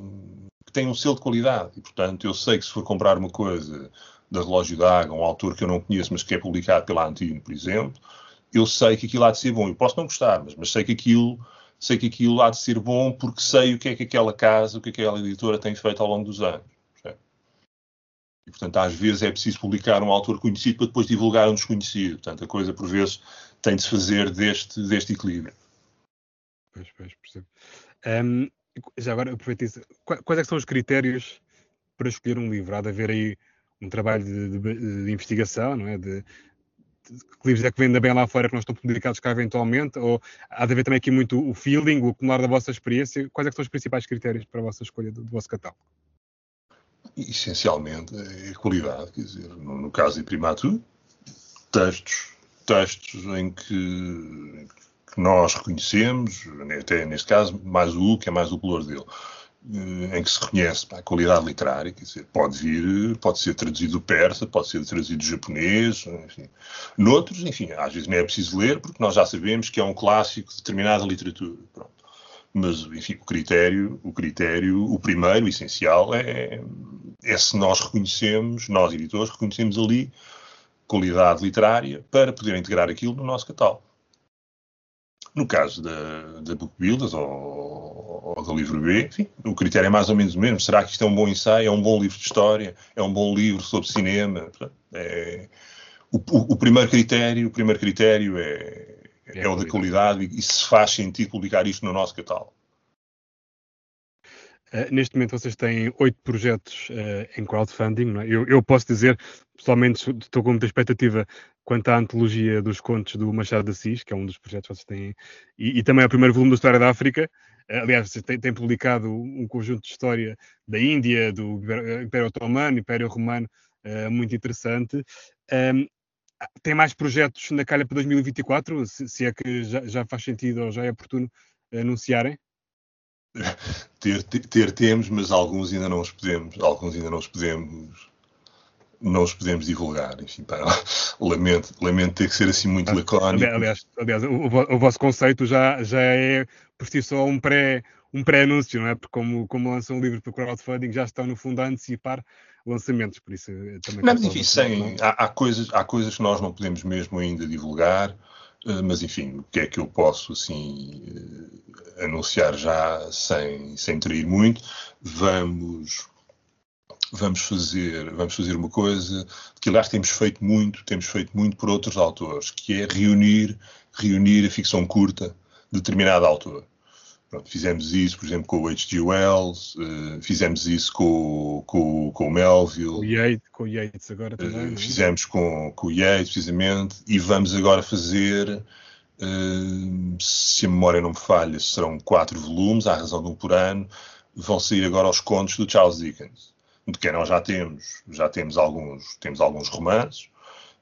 [SPEAKER 2] que têm um selo de qualidade. E portanto eu sei que se for comprar uma coisa da Relógio d'Água, um autor que eu não conheço, mas que é publicado pela Antino, por exemplo, eu sei que aquilo há de ser bom. Eu posso não gostar, mas, mas sei que aquilo sei que aquilo há de ser bom porque sei o que é que aquela casa, o que é que aquela editora tem feito ao longo dos anos. E, portanto, às vezes é preciso publicar um autor conhecido para depois divulgar um desconhecido. Portanto, a coisa, por vezes, tem de se fazer deste, deste equilíbrio.
[SPEAKER 1] Pois, pois, percebo. Um, já agora, aproveito isso. Quais é são os critérios para escolher um livro? Há de haver aí um trabalho de, de, de investigação, não é? De, que livros é que vendem bem lá fora que não estão publicados cá eventualmente? Ou há de haver também aqui muito o feeling, o acumular da vossa experiência? Quais é são os principais critérios para a vossa escolha do, do vosso catálogo?
[SPEAKER 2] Essencialmente é qualidade, quer dizer, no, no caso de Primato, textos, textos em que, que nós reconhecemos, até neste caso, mais o U, que é mais o color dele em que se reconhece a qualidade literária, quer dizer, pode vir, pode ser traduzido persa, pode ser traduzido japonês, enfim. Noutros, enfim, às vezes não é preciso ler, porque nós já sabemos que é um clássico de determinada literatura. Pronto. Mas, enfim, o critério, o critério, o primeiro, o essencial, é, é se nós reconhecemos, nós editores, reconhecemos ali qualidade literária para poder integrar aquilo no nosso catálogo. No caso da, da Book Builders ou, ou, do livro B, enfim, o critério é mais ou menos o mesmo. Será que isto é um bom ensaio? É um bom livro de história? É um bom livro sobre cinema? É, o, o, o, primeiro critério, o primeiro critério é, é, é o da qualidade e, e se faz sentido publicar isto no nosso catálogo.
[SPEAKER 1] Uh, neste momento vocês têm oito projetos uh, em crowdfunding. É? Eu, eu, posso dizer, pessoalmente, estou com muita expectativa quanto à antologia dos contos do Machado de Assis, que é um dos projetos que vocês têm, e, e também é o primeiro volume da História da África. Aliás, têm, têm, publicado um conjunto de história da Índia, do Império Otomano, Império Romano, uh, muito interessante. Um, tem mais projetos na calha para 2024, se, se é que já, já, faz sentido ou já é oportuno anunciarem?
[SPEAKER 2] Ter, ter, temos, mas alguns ainda não os podemos, alguns ainda não os podemos não os podemos divulgar. Enfim, pá, lamento, lamento ter que ser assim muito lacónico.
[SPEAKER 1] Aliás, aliás o, o, vosso conceito já, já é por si só um pré um pré-anúncio, não é? Porque como, como lançam um livro para crowdfunding, já estão no fundo a antecipar lançamentos, por isso também...
[SPEAKER 2] Não, mas enfim, sem, há, há, coisas, há coisas que nós não podemos mesmo ainda divulgar, uh, mas enfim, o que é que eu posso, assim, uh, anunciar já sem, sem trair muito? Vamos vamos fazer, vamos fazer uma coisa que aliás temos feito muito, temos feito muito por outros autores, que é reunir, reunir a ficção curta de determinado autor. Pronto, fizemos isso, por exemplo, com o H.G. Wells, uh, fizemos isso com, com, com o Melville.
[SPEAKER 1] Com o Yates, com o Yates agora também. Uh,
[SPEAKER 2] fizemos com, com o Yates, precisamente, e vamos agora fazer, uh, se a memória não me falha, serão quatro volumes, à razão de um por ano, vão sair agora os contos do Charles Dickens de nós já temos, já temos alguns, temos alguns romances,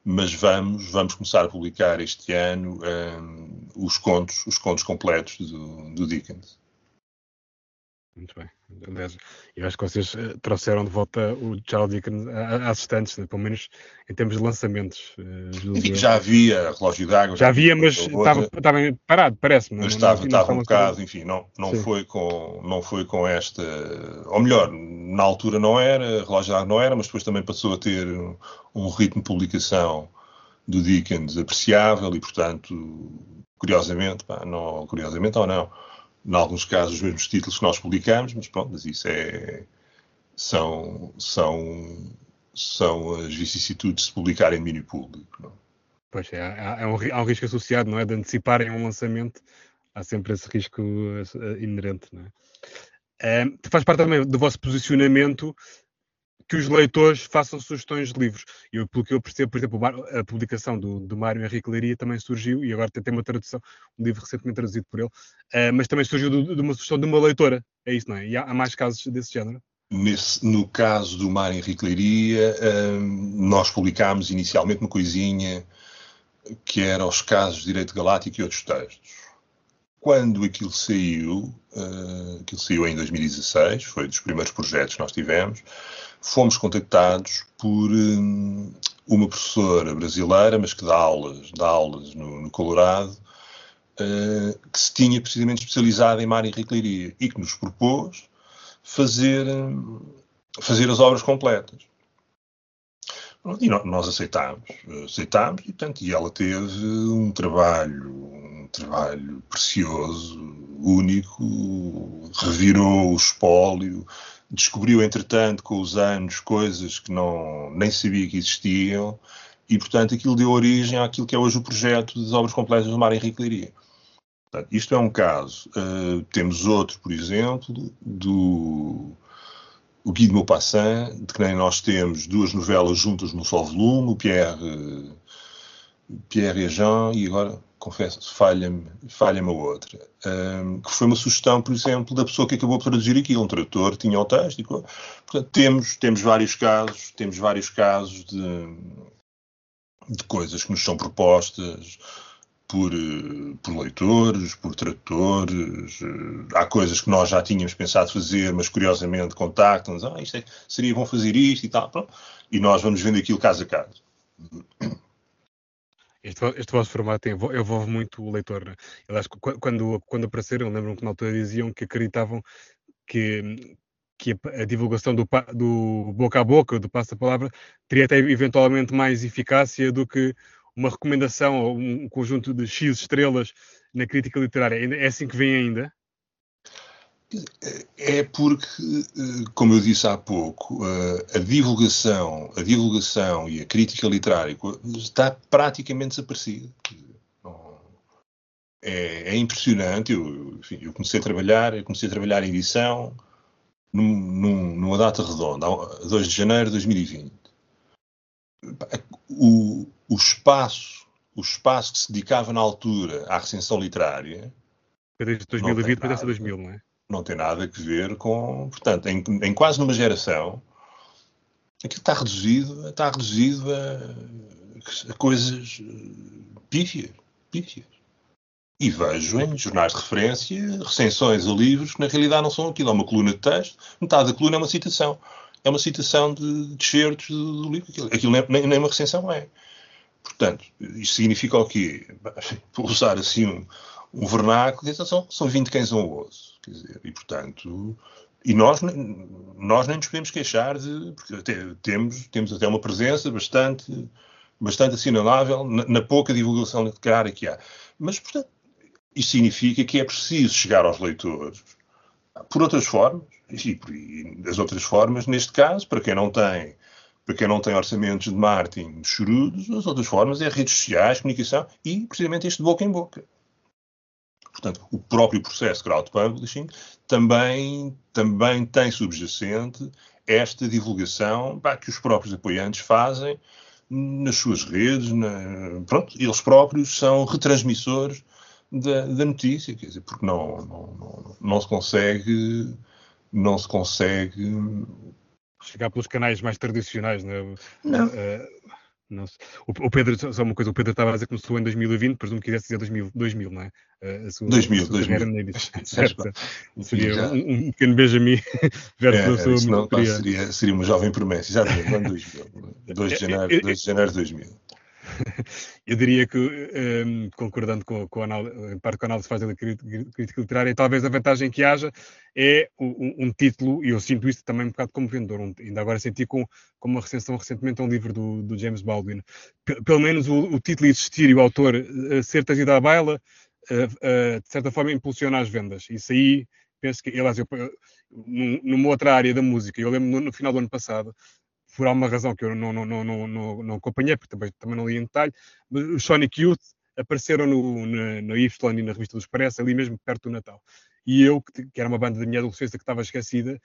[SPEAKER 2] mas vamos, vamos começar a publicar este ano um, os contos, os contos completos do, do Dickens.
[SPEAKER 1] Muito bem. Aliás, eu acho que vocês uh, trouxeram de volta o Charles Dickens às estantes, né? pelo menos em termos de lançamentos.
[SPEAKER 2] Uh, já havia relógio d'água.
[SPEAKER 1] Já havia, mas estava, estava parado, parece-me.
[SPEAKER 2] Mas estava, não, estava um bocado, enfim, não, não, foi com, não foi com esta. Ou melhor, na altura não era, relógio d'água não era, mas depois também passou a ter um ritmo de publicação do Dickens apreciável e, portanto, curiosamente, pá, não, curiosamente ou não em alguns casos, os mesmos títulos que nós publicamos, mas pronto, mas isso é, são, são, são as vicissitudes de publicar em domínio público. Não?
[SPEAKER 1] Pois é, há, há, um, risco associado, não é? De anteciparem um lançamento, há sempre esse risco uh, inerente, não é? Uh, faz parte também do vosso posicionamento que os leitores façam sugestões de livros. Eu, pelo que eu percebo, por exemplo, a publicação do, do Mário Henrique Leiria também surgiu, e agora tem uma tradução, um livro recentemente traduzido por ele, uh, mas também surgiu de, de, uma sugestão de uma leitora. É isso, não é? E há, há mais casos desse género?
[SPEAKER 2] Nesse, no caso do Mário Henrique Leiria, uh, nós publicámos inicialmente uma coisinha que era os casos de direito galáctico e outros textos quando aquilo saiu, uh, aquilo saiu em 2016, foi dos primeiros projetos que nós tivemos, fomos contactados por um, uma professora brasileira, mas que dá aulas, dá aulas no, no Colorado, uh, que se tinha precisamente especializado em mar e recleiria e que nos propôs fazer, hum, fazer as obras completas. E nós aceitámos, aceitámos e, portanto, e ela teve um trabalho, um trabalho precioso, único, revirou o espólio, descobriu, entretanto, com os anos, coisas que não, nem sabia que existiam, e, portanto, aquilo deu origem àquilo que é hoje o projeto das obras completas do Mar Henrique Leiria. Portanto, isto é um caso. Uh, temos outro, por exemplo, do o Guy de Maupassant, de que nem nós temos duas novelas juntas no só volume, o Pierre, Pierre e Jean, e agora, confesso, falha-me falha a outra, um, que foi uma sugestão, por exemplo, da pessoa que acabou por traduzir aquilo, um tradutor, tinha o texto, e, portanto, temos, temos vários casos, temos vários casos de, de coisas que nos são propostas, por, eh, por leitores, por tradutores. Eh, há coisas que nós já tínhamos pensado fazer, mas curiosamente contactam-nos. Ah, isto é, seria bom fazer isto e tal. Pronto. E nós vamos vendo aquilo caso a caso.
[SPEAKER 1] Este, este vosso formato envolve muito o leitor. Né? Aliás, quando, quando apareceram, lembram que na altura diziam que acreditavam que, que a, divulgação do, do, boca a boca, do passo-a-palavra, teria até eventualmente mais eficácia do que uma recomendação ou um conjunto de X estrelas na crítica literária. É assim que vem ainda?
[SPEAKER 2] É porque, eh, como eu disse há pouco, eh, a divulgação, a divulgação e a crítica literária está praticamente desaparecida. É, é impressionante. Eu, enfim, eu, comecei a trabalhar, eu comecei a trabalhar em edição num, num, numa data redonda, 2 de janeiro de 2020. O, o espaço, o espaço que se dedicava na altura à recensão literária.
[SPEAKER 1] Desde 2020 para 2000, não é?
[SPEAKER 2] Não tem nada a ver com. Portanto, em, em quase numa geração, aquilo está reduzido, está reduzido a, a coisas eh, pífias, pífias. E vejo em jornais de referência recensões a livros que na realidade não são aquilo. É uma coluna de texto, metade da coluna é uma citação. É uma citação de, certos do livro. Aquilo, aquilo nem, nem uma recensão é. Portanto, isto significa o quê? Usar assim um, um vernáculo, são, são 20 cães osso. Quer dizer, e portanto, e nós, nós nem nos podemos queixar de, porque até, temos, temos até uma presença bastante, bastante assinalável na, na pouca divulgação literária que há. Mas, portanto, isso significa que é preciso chegar aos leitores por outras formas, e, e as outras formas, neste caso, para quem não tem para quem não tem orçamentos de marketing chorudos, as outras formas é redes sociais, comunicação e, precisamente, este boca em boca. Portanto, o próprio processo de crowdpublishing também, também tem subjacente esta divulgação pá, que os próprios apoiantes fazem nas suas redes, na, pronto, eles próprios são retransmissores da, da notícia, quer dizer, porque não, não, não, não se consegue não se consegue
[SPEAKER 1] chegar pelos canais mais tradicionais,
[SPEAKER 2] não é? Não. Uh,
[SPEAKER 1] Nossa. O, Pedro, só uma coisa, o Pedro estava a dizer que começou em 2020, presumo que quisesse dizer 2000, 2000 não é?
[SPEAKER 2] A sua, 2000, a sua 2000.
[SPEAKER 1] certo. seria um, um, pequeno Benjamin versus é, a sua
[SPEAKER 2] não, seria, seria uma jovem promessa, exatamente, ano 2000. 2 de janeiro, 2 de janeiro de 2000.
[SPEAKER 1] Eu diria que, um, concordando com, com a análise, parte com a análise faz da crítica literária, talvez a vantagem que haja é um, um, título, e eu sinto isso também um bocado como vendedor, um, ainda agora senti com, com uma recensão recentemente a um livro do, do James Baldwin. P pelo menos o, o, título existir e o autor uh, ser trazido à baila, uh, uh, de certa forma impulsiona as vendas. Isso aí, penso que, aliás, eu, numa outra área da música, eu lembro no, no final do ano passado, por alguma razão que eu não, não, não, não, não acompanhei, porque também, também não li em detalhe, mas os Sonic Youth apareceram no, na, no Y e na revista do Expresso, ali mesmo perto do Natal. E eu, que, que era uma banda da minha adolescência que estava esquecida,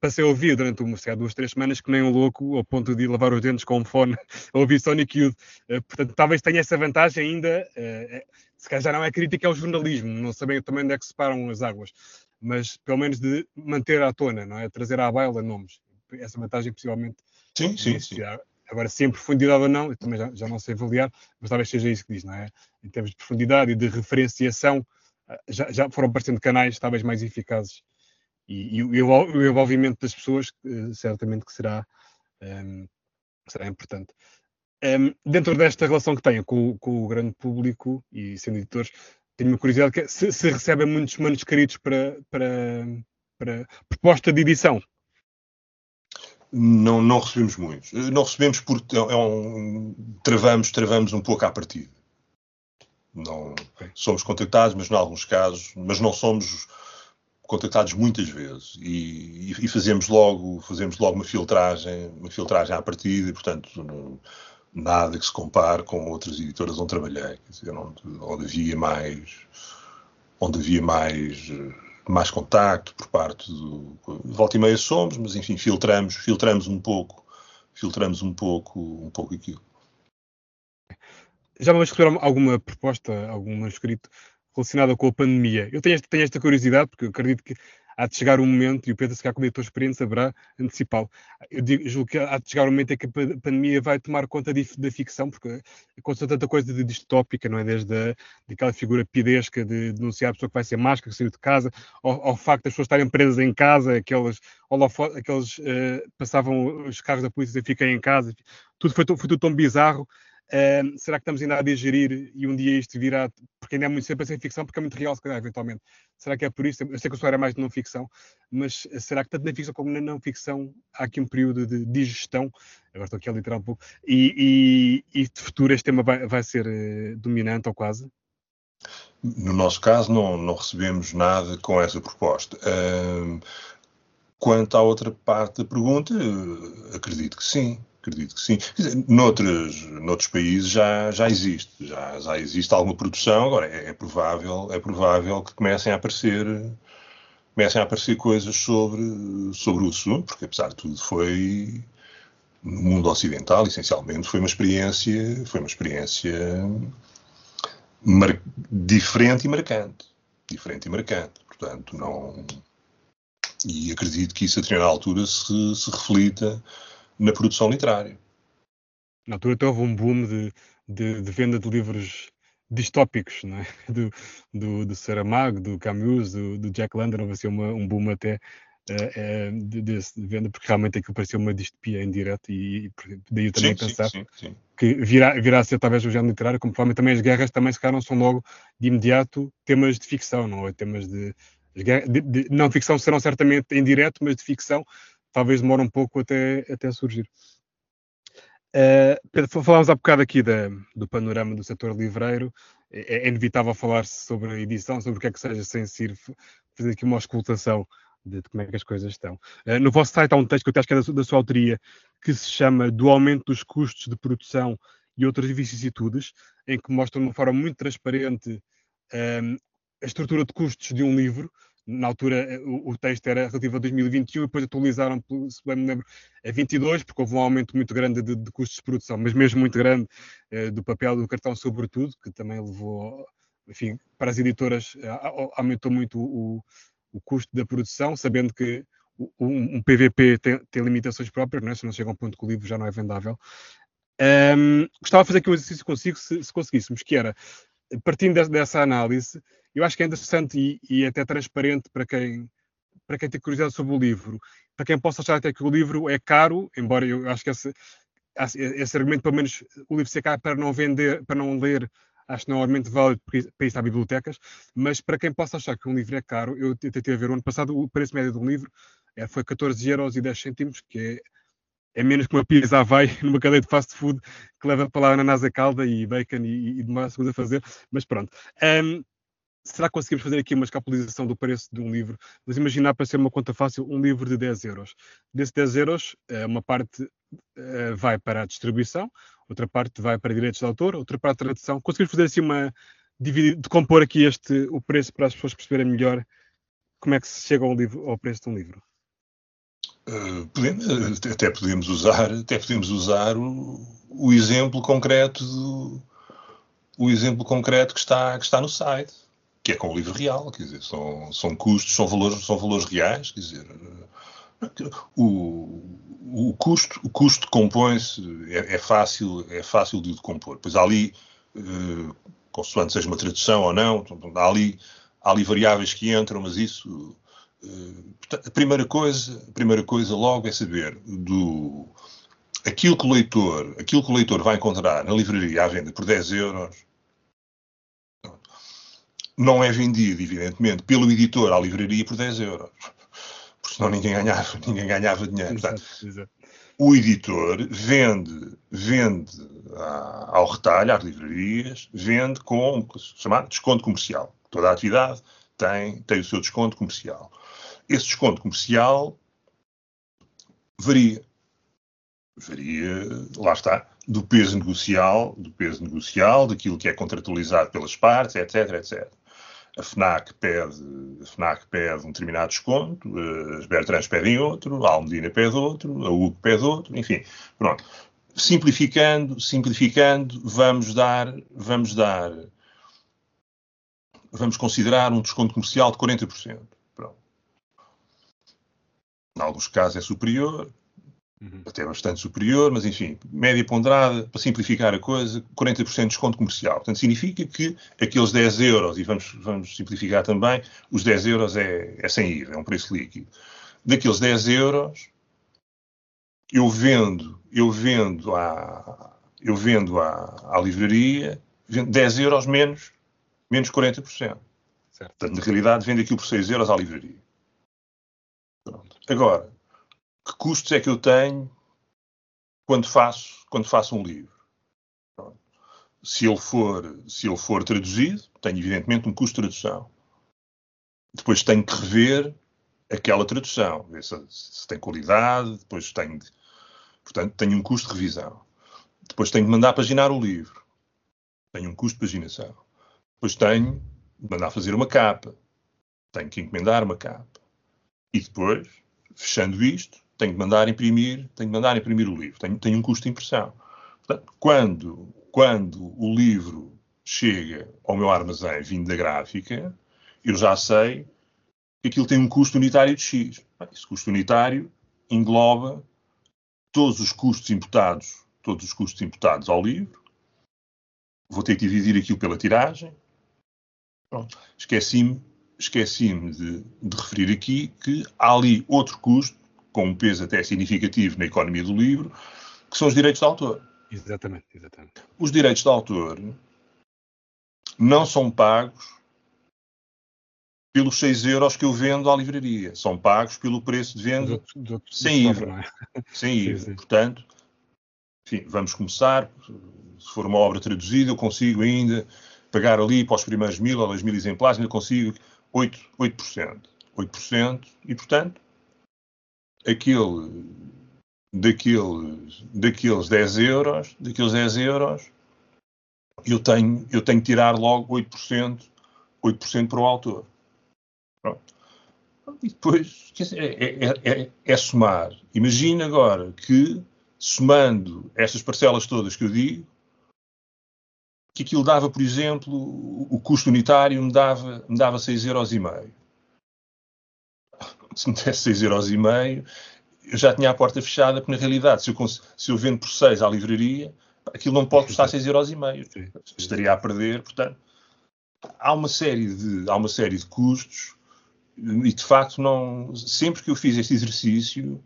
[SPEAKER 1] passei a ouvir durante uma, sei, duas, três semanas que nem um louco, ao ponto de lavar os dentes com um fone, a ouvir Sonic Youth. Uh, portanto, talvez tenha essa vantagem ainda, uh, se calhar já não é crítica ao jornalismo, não sabem também onde é que se separam as águas, mas pelo menos de manter à tona, não é? Trazer à baila nomes. Essa vantagem possivelmente
[SPEAKER 2] Sim, sim, sim.
[SPEAKER 1] Agora, se em profundidade ou não, eu também já, já, não sei avaliar, mas talvez seja isso que diz, não é? Em termos de profundidade e de referenciação, ah, já, já foram aparecendo canais talvez mais eficazes. E, e, e o, envolvimento das pessoas, eh, certamente que será, um, ehm, será importante. Um, ehm, dentro desta relação que tenho com, com, o grande público e sendo editores, tenho uma curiosidade que é, se, se recebem muitos manuscritos para, para, para proposta de edição,
[SPEAKER 2] não, não recebemos muitos. Não recebemos porque é, um, travamos, travamos um pouco à partida. Não, somos contactados, mas em alguns casos, mas não somos contactados muitas vezes e, e, fazemos logo fazemos logo uma filtragem uma filtragem à partida e portanto não, nada que se compare com outras editoras onde trabalhei dizer, onde, onde havia mais onde havia mais mais contacto por parte do. Volta e meia somos, mas enfim, filtramos, filtramos um pouco, filtramos um pouco, um pouco aquilo.
[SPEAKER 1] Já vamos receber alguma proposta, algum manuscrito relacionado com a pandemia? Eu tenho esta, tenho esta curiosidade, porque eu acredito que há de chegar um momento, e o Pedro, se calhar, como editor experiente, saberá antecipá-lo. Eu digo, julgo que há de chegar um momento em que a pandemia vai tomar conta da ficção, porque aconteceu tanta coisa de distópica, não é? Desde a, daquela figura pidesca de denunciar a pessoa que vai ser máscara, que saiu de casa, ao, ao facto das pessoas estarem presas em casa, aqueles, aqueles uh, passavam os carros da polícia e fiquem em casa, tudo foi, foi tudo tão bizarro Será que estamos ainda a digerir e um dia isto virá, porque ainda é muito sempre ser ficção, porque é muito real, se calhar, eventualmente. Será que é por isso? Eu sei que o senhor é mais de não ficção, mas será que tanto na ficção como na não ficção há aqui um período de digestão? Agora estou aqui a literar um pouco. E, e, e de futuro este tema vai, vai ser uh, dominante ou quase?
[SPEAKER 2] No nosso caso, não, não recebemos nada com essa proposta. Quanto à outra parte da pergunta, acredito que sim acredito que sim. Dizer, noutros, noutros países já, já existe, já, já existe alguma produção, agora é, é, provável, é provável que comecem a aparecer comecem a aparecer coisas sobre, sobre o assunto, porque apesar de tudo foi no mundo ocidental, essencialmente, foi uma experiência, foi uma experiência diferente e marcante. Diferente e marcante. Portanto, não. E acredito que isso a determinada altura se, se reflita na produção literária.
[SPEAKER 1] Na altura até houve um boom de, de, de venda de livros distópicos, não é? do, do, do Saramago, do Camus, do, do Jack London, houve assim uma, um boom até uh, uh, de, de, venda, porque realmente aquilo parecia uma distopia em direto e, e daí eu também sim, pensar sim, sim, que virá, virá a ser talvez o género literário, como provavelmente também as guerras também se calhar são logo de imediato temas de ficção, não é? Temas de, de, de não ficção serão certamente em direto, mas de ficção talvez demore um pouco até, até surgir. Uh, Pedro, falámos há bocado aqui da, do panorama do setor livreiro. É, é inevitável falar-se sobre a edição, sobre o que é que seja sem ser fazer aqui uma auscultação de, de, como é que as coisas estão. Uh, no vosso site há um texto que eu acho que é da, da, sua autoria, que se chama Do aumento dos custos de produção e outras vicissitudes, em que mostra de uma forma muito transparente um, a estrutura de custos de um livro, na altura eh, o, o, texto era relativo a 2021 e depois atualizaram, se bem me lembro, a 22, porque houve um aumento muito grande de, de custos de produção, mas mesmo muito grande eh, do papel do cartão sobretudo, que também levou, enfim, para as editoras eh, aumentou muito o, o, custo da produção, sabendo que um, um PVP tem, tem, limitações próprias, não é? se não chega a um ponto que o livro já não é vendável. Um, gostava de fazer aqui um exercício consigo, se, se conseguíssemos, que era, partindo de, dessa análise, eu acho que é interessante e, e até transparente para quem, para quem tem curiosidade sobre o livro, para quem possa achar até que o livro é caro, embora eu acho que esse, esse argumento, pelo menos o livro ser caro para não vender, para não ler, acho que não é realmente válido para isso está bibliotecas, mas para quem possa achar que um livro é caro, eu tentei ver o ano passado o preço médio de um livro é, foi 14 euros e 10 cêntimos, que é, é menos que uma pizza vai numa cadeia de fast food que leva para lá ananás a calda e bacon e, e demora segundos a fazer, mas pronto. Um, será que conseguimos fazer aqui uma escapulização do preço de um livro? Mas imaginar para ser uma conta fácil, um livro de 10 euros. Desses 10 euros, eh, uma parte uh, vai para a distribuição, outra parte vai para direitos de autor, outra para a tradução. Conseguimos fazer assim uma. Decompor aqui este, o preço para as pessoas perceberem melhor como é que se chega livro, ao preço de um livro?
[SPEAKER 2] Uh, podemos, até podemos usar, até podemos usar o, o exemplo concreto do, o exemplo concreto que está, que está no site que é com o livro real, quer dizer, são, são custos, são valores, são valores reais, quer dizer, o, o custo, o custo compõe-se, é, é, fácil, é fácil de decompor. Pois há ali, eh, consoante seja uma tradução ou não, há ali, há ali variáveis que entram, mas isso, eh, a primeira coisa, a primeira coisa logo é saber do aquilo que o leitor, aquilo que o leitor vai encontrar na livraria à venda por 10 euros, não é vendido, evidentemente, pelo editor à livraria por 10 euros. Porque senão ninguém ganhava, ninguém ganhava dinheiro. Exato, exato. O editor vende, vende ao retalho, às livrarias, vende com chamado desconto comercial. Toda a atividade tem, tem o seu desconto comercial. Esse desconto comercial varia. Varia, lá está, do peso negocial, do peso negocial, daquilo que é contratualizado pelas partes, etc, etc a FNAC pede, a FNAC pede um determinado desconto, as Bertrands pedem outro, a Almedina pede outro, a UG pede outro, enfim, pronto. Simplificando, simplificando, vamos dar, vamos dar, vamos considerar um desconto comercial de 40%. Em alguns casos é superior, Uhum. Até bastante superior, mas enfim, média ponderada, para simplificar a coisa, 40% de desconto comercial. Portanto, significa que aqueles 10 euros, e vamos, vamos simplificar também, os 10 euros é, é sem IVA, é um preço líquido. Daqueles 10 euros, eu vendo, eu vendo à, eu vendo à, à livraria, vendo 10 euros menos, menos 40%. Certo. Portanto, na realidade, vendo aquilo por 6 euros à livraria. Agora, que custos é que eu tenho quando faço, quando faço um livro? Se ele, for, se ele for traduzido, tenho evidentemente um custo de tradução. Depois tenho que rever aquela tradução, ver se, se tem qualidade, depois tenho, portanto, tenho um custo de revisão. Depois tenho de mandar paginar o livro. Tenho um custo de paginação. Depois tenho de mandar fazer uma capa. Tenho que encomendar uma capa. E depois, fechando isto, tenho de mandar imprimir, tenho de mandar imprimir o livro, tenho, tenho um custo de impressão. Portanto, quando, quando o livro chega ao meu armazém vindo da gráfica, eu já sei que aquilo tem um custo unitário de X. Esse custo unitário engloba todos os custos imputados, todos os custos imputados ao livro. Vou ter que dividir aquilo pela tiragem. Esqueci-me esqueci de, de referir aqui que há ali outro custo com um peso até significativo na economia do livro, que são os direitos de autor.
[SPEAKER 1] Exatamente, exatamente.
[SPEAKER 2] Os direitos de autor não são pagos pelos 6 euros que eu vendo à livraria. São pagos pelo preço de venda do, do, do sem IVA. É? Sem IVA. Sim, sim. Portanto, enfim, vamos começar. Se for uma obra traduzida, eu consigo ainda pagar ali para os primeiros mil ou dois mil exemplares, ainda consigo 8%. 8%. 8% e, portanto, aquele, daqueles, daqueles 10 euros, daqueles 10 euros, eu tenho, eu tenho que tirar logo 8%, 8% para o autor. Pronto. E depois é, é, é, é, somar. Imagina agora que, somando estas parcelas todas que eu digo, que aquilo dava, por exemplo, o custo unitário me dava, me dava 6,5 euros se me desse 6,5€, eu já tinha a porta fechada, porque na realidade, se eu, se eu vendo por 6 à livraria, aquilo não pode custar 6,5€. Estaria a perder, portanto. Há uma série de, há uma série de custos e de facto não sempre que eu fiz este exercício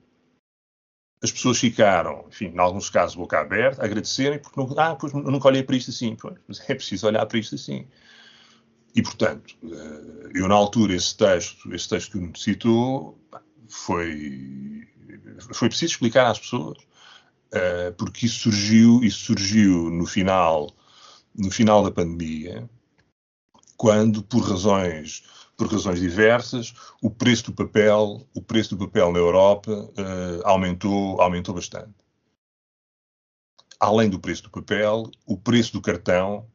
[SPEAKER 2] as pessoas ficaram, enfim, em alguns casos boca aberta, agradecerem porque não, ah, pois nunca olhei para isto assim, pois, mas é preciso olhar para isto assim. E portanto, eh, eu na altura esse texto, esse texto que me citou, foi foi preciso explicar às pessoas uh, porque isso surgiu, isso surgiu no final, no final da pandemia, quando, por razões, por razões diversas, o preço do papel, o preço do papel na Europa uh, aumentou, aumentou bastante. Além do preço do papel, o preço do cartão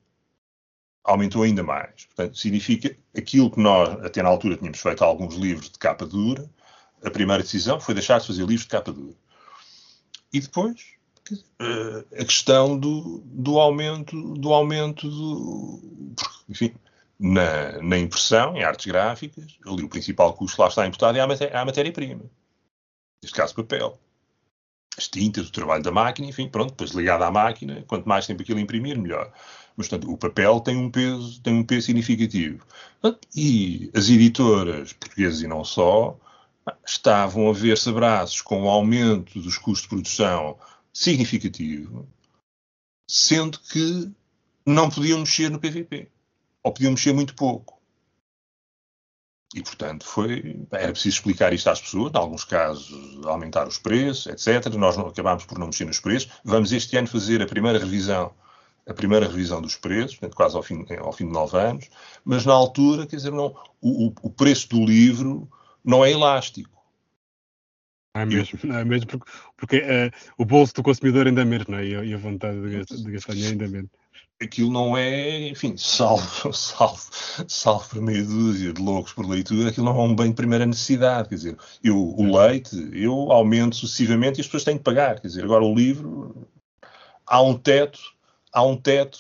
[SPEAKER 2] aumentou ainda mais. Portanto, significa aquilo que nós, até na altura, tínhamos feito alguns livros de capa dura, a primeira decisão foi deixar de fazer livros de capa dura. E depois, uh, a questão do, do aumento, do aumento do, enfim, na, na, impressão, em artes gráficas, ali o principal custo lá está imputado é a, maté matéria-prima. Neste caso, papel. As tintas, o trabalho da máquina, enfim, pronto, depois ligado à máquina, quanto mais tempo aquilo imprimir, melhor. Mas, portanto, o papel tem um peso, tem um peso significativo. E as editoras portuguesas e não só, estavam a ver-se abraços com um aumento dos custos de produção significativo, sendo que não podiam mexer no PVP. Ou podiam mexer muito pouco. E, portanto, foi, era preciso explicar isto às pessoas, em alguns casos aumentar os preços, etc. Nós não, acabámos por não mexer nos preços. Vamos este ano fazer a primeira revisão, a primeira revisão dos preços, portanto, quase ao fim, ao fim de nove anos, mas na altura, quer dizer, não, o, o preço do livro não é elástico.
[SPEAKER 1] É mesmo, não é mesmo porque, porque uh, o bolso do consumidor ainda menos, não é? E, a vontade de gastar, de gastar dinheiro ainda menos.
[SPEAKER 2] Aquilo não é, enfim, salvo, salvo, salvo para meia dúzia de loucos por leitura, aquilo não é um bem de primeira necessidade, quer dizer, eu, o leite, eu aumento sucessivamente e as pessoas têm que pagar, quer dizer, agora o livro, há um teto, há um teto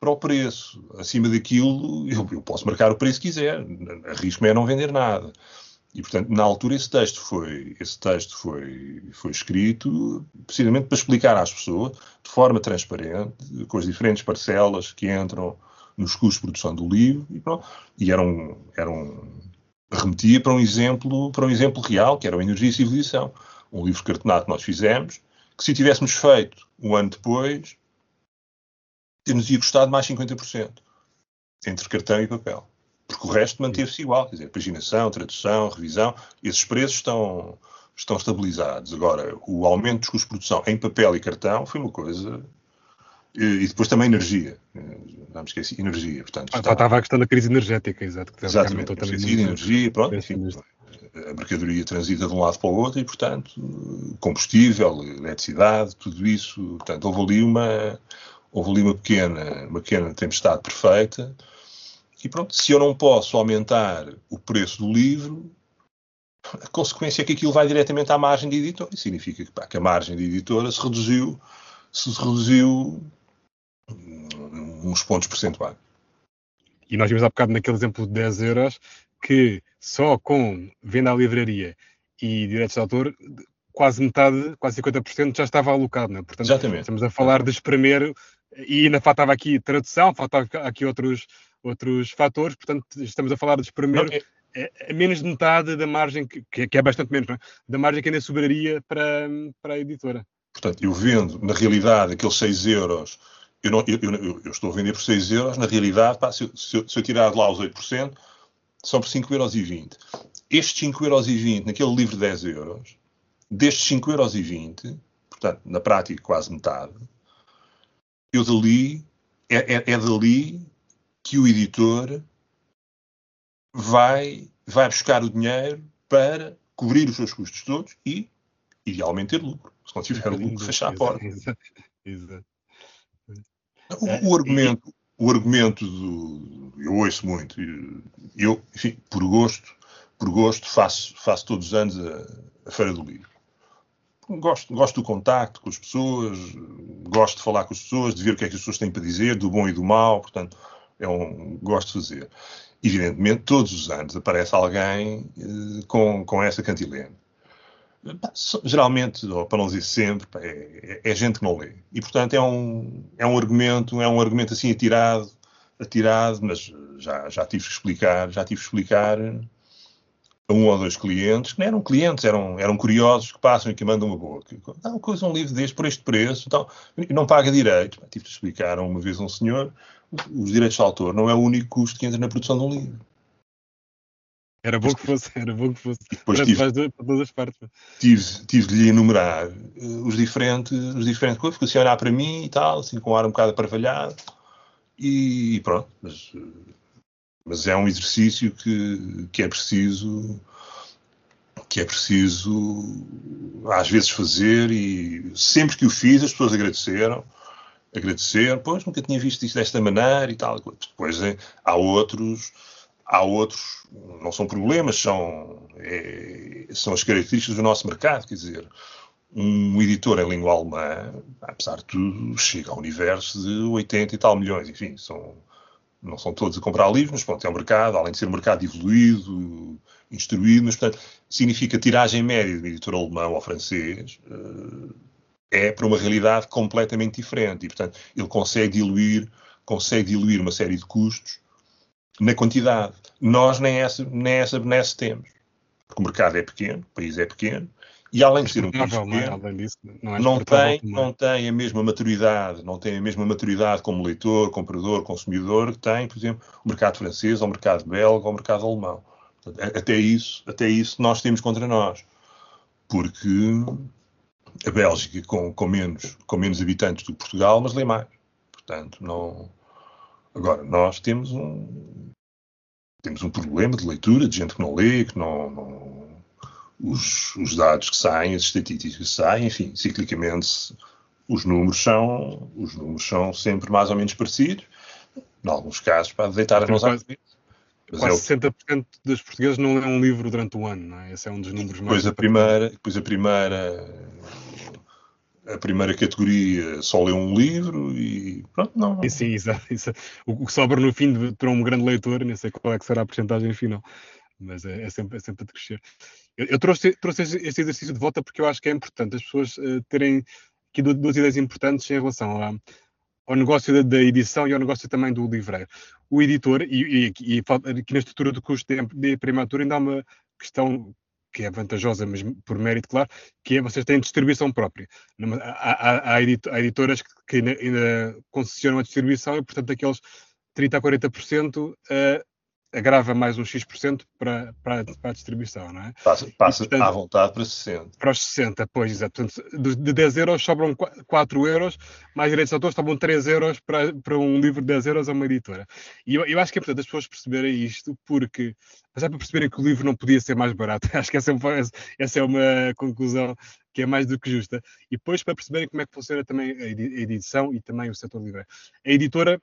[SPEAKER 2] para o preço, acima daquilo eu, eu posso marcar o preço que quiser, arrisco-me a não vender nada. E, portanto, na altura esse texto foi, esse texto foi, foi escrito precisamente para explicar às pessoas, de forma transparente, com as diferentes parcelas que entram nos custos de produção do livro, e, pronto, e era um, era um, remetia para um exemplo, para um exemplo real, que era o Energia e Civilização, um livro cartonado que nós fizemos, que se tivéssemos feito um ano depois, nos ia custado mais 50%, entre cartão e papel porque o resto manteve-se igual, quer dizer, paginação, tradução, revisão, esses preços estão, estão estabilizados. Agora, o aumento dos custos de produção em papel e cartão foi uma coisa. E, depois também energia. Não me esqueci, energia. Portanto,
[SPEAKER 1] ah, está... Estava a questão da crise energética, exato.
[SPEAKER 2] Que Exatamente, também muito... energia, pronto, enfim, a mercadoria transita de um lado para o outro e, portanto, combustível, eletricidade, tudo isso. Portanto, houve ali uma, houve ali uma pequena, uma pequena tempestade perfeita e pronto, se eu não posso aumentar o preço do livro, a consequência é que aquilo vai diretamente à margem de editora. Isso significa que, pá, que a margem de editora se reduziu, se reduziu uns pontos percentuais.
[SPEAKER 1] E nós vimos há bocado naquele exemplo de 10 euros que só com venda à livraria e direitos de autor, quase metade, quase 50% já estava alocado. Né? Portanto,
[SPEAKER 2] Exatamente.
[SPEAKER 1] estamos a falar de espremer e ainda faltava aqui tradução, faltava aqui outros, outros fatores, portanto, estamos a falar de espremer é... É, é menos de metade da margem, que, que é bastante menos, é? da margem que ainda sobraria para, para a editora.
[SPEAKER 2] Portanto, eu vendo, na realidade, aqueles 6 euros, eu, não, eu, eu, eu estou a vender por 6 euros, na realidade, pá, se, se, eu, se eu tirar de lá os 8%, são por 5,20 euros. Estes 5,20 euros naquele livro de 10 euros, destes 5,20 euros, portanto, na prática quase metade, eu dali, é, é, é dali que o editor vai, vai buscar o dinheiro para cobrir os seus custos todos e, idealmente, ter lucro. Se não tiver lucro, fechar a porta. Exato. Exato. O, é, o, argumento, o argumento do. Eu ouço muito. Eu, enfim, por gosto, por gosto, faço, faço todos os anos a, a Feira do Livro. Gosto, gosto do contacto com as pessoas, gosto de falar com as pessoas, de ver o que é que as pessoas têm para dizer, do bom e do mau. Portanto, é um gosto de fazer. Evidentemente, todos os anos aparece alguém uh, com, com essa cantilena. geralmente, ou para não dizer sempre, é, é, gente que não lê. E, portanto, é um, é um argumento, é um argumento assim atirado, atirado, mas já, já tive que explicar, já tive que explicar a um ou dois clientes, que não eram clientes, eram, eram curiosos que passam e que mandam uma boa. Não, coisa um livro deste por este preço, então, não paga direitos. Tive que explicar uma vez a um senhor, os direitos de autor não é o único custo que entra na produção de um livro.
[SPEAKER 1] Era bom que fosse, era bom que fosse.
[SPEAKER 2] Depois tive,
[SPEAKER 1] para todas as partes.
[SPEAKER 2] Tive, tive de lhe enumerar uh, os diferentes, os diferentes coisas, porque assim olhar para mim e tal, assim com um ar um bocado aparvalhado, e, e pronto. Mas, mas é um exercício que, que é preciso que é preciso às vezes fazer e sempre que o fiz as pessoas agradeceram agradeceram, pois nunca tinha visto isto desta maneira e tal depois é, há outros Há outros, não são problemas, são, é, são as características do nosso mercado. Quer dizer, um editor em língua alemã, apesar de tudo, chega a um universo de 80 e tal milhões. Enfim, são, não são todos a comprar livros, mas pronto, é um mercado, além de ser um mercado evoluído, instruído, mas portanto, significa tiragem média de um editor alemão ou francês. Eh, é para uma realidade completamente diferente e, portanto, ele consegue diluir, consegue diluir uma série de custos na quantidade. Nós nem essa, nem essa benesse temos. Porque o mercado é pequeno, o país é pequeno, e além de ser um país pequeno, disso, não, é não tem, não tem a mesma maturidade, não tem a mesma maturidade como leitor, comprador, consumidor que tem, por exemplo, o mercado francês, ou o mercado belga, ou o mercado alemão. Portanto, até isso, até isso nós temos contra nós. Porque a Bélgica com, com, menos, com menos habitantes do que Portugal, mas lê mais. Portanto, não, Agora, nós temos um, temos um problema de leitura, de gente que não lê, que não. não os, os, dados que saem, as estatísticas que saem, enfim, ciclicamente os números são, os números são sempre mais ou menos parecidos. Em alguns casos, para deitar as mãos à
[SPEAKER 1] cabeça. Quase é 60% dos portugueses não lêem um livro durante o ano, não é? Esse é um dos números mais.
[SPEAKER 2] Depois a primeira, depois a primeira a primeira categoria só lê um livro e pronto, não.
[SPEAKER 1] E sim, exato. O que sobra no fim de, para um grande leitor, nem sei qual é que será a porcentagem final, mas é, é, sempre, é sempre a crescer. Eu, eu trouxe, trouxe este exercício de volta porque eu acho que é importante as pessoas uh, terem aqui duas ideias importantes em relação a, ao negócio da, da, edição e ao negócio também do livreiro. O editor, e, e, e aqui na estrutura do custo de, de ainda há uma questão que é vantajosa, mas por mérito, claro, que é vocês têm distribuição própria. Há, há, há editoras que ainda, ainda, concessionam a distribuição e, portanto, aqueles 30% a 40% uh, agrava mais uns X% para, para, para a distribuição, não é?
[SPEAKER 2] Passa, passa e, portanto, à vontade para 60.
[SPEAKER 1] Para os 60, pois, exato. Portanto, de 10 euros sobram 4 euros, mais direitos de autor sobram 3 euros para, para um livro de 10 euros a uma editora. E eu, eu acho que é importante as pessoas perceberem isto, porque, mas é para perceberem que o livro não podia ser mais barato. Acho que essa é, uma, essa é uma conclusão que é mais do que justa. E depois para perceberem como é que funciona também a edição e também o setor livre. A editora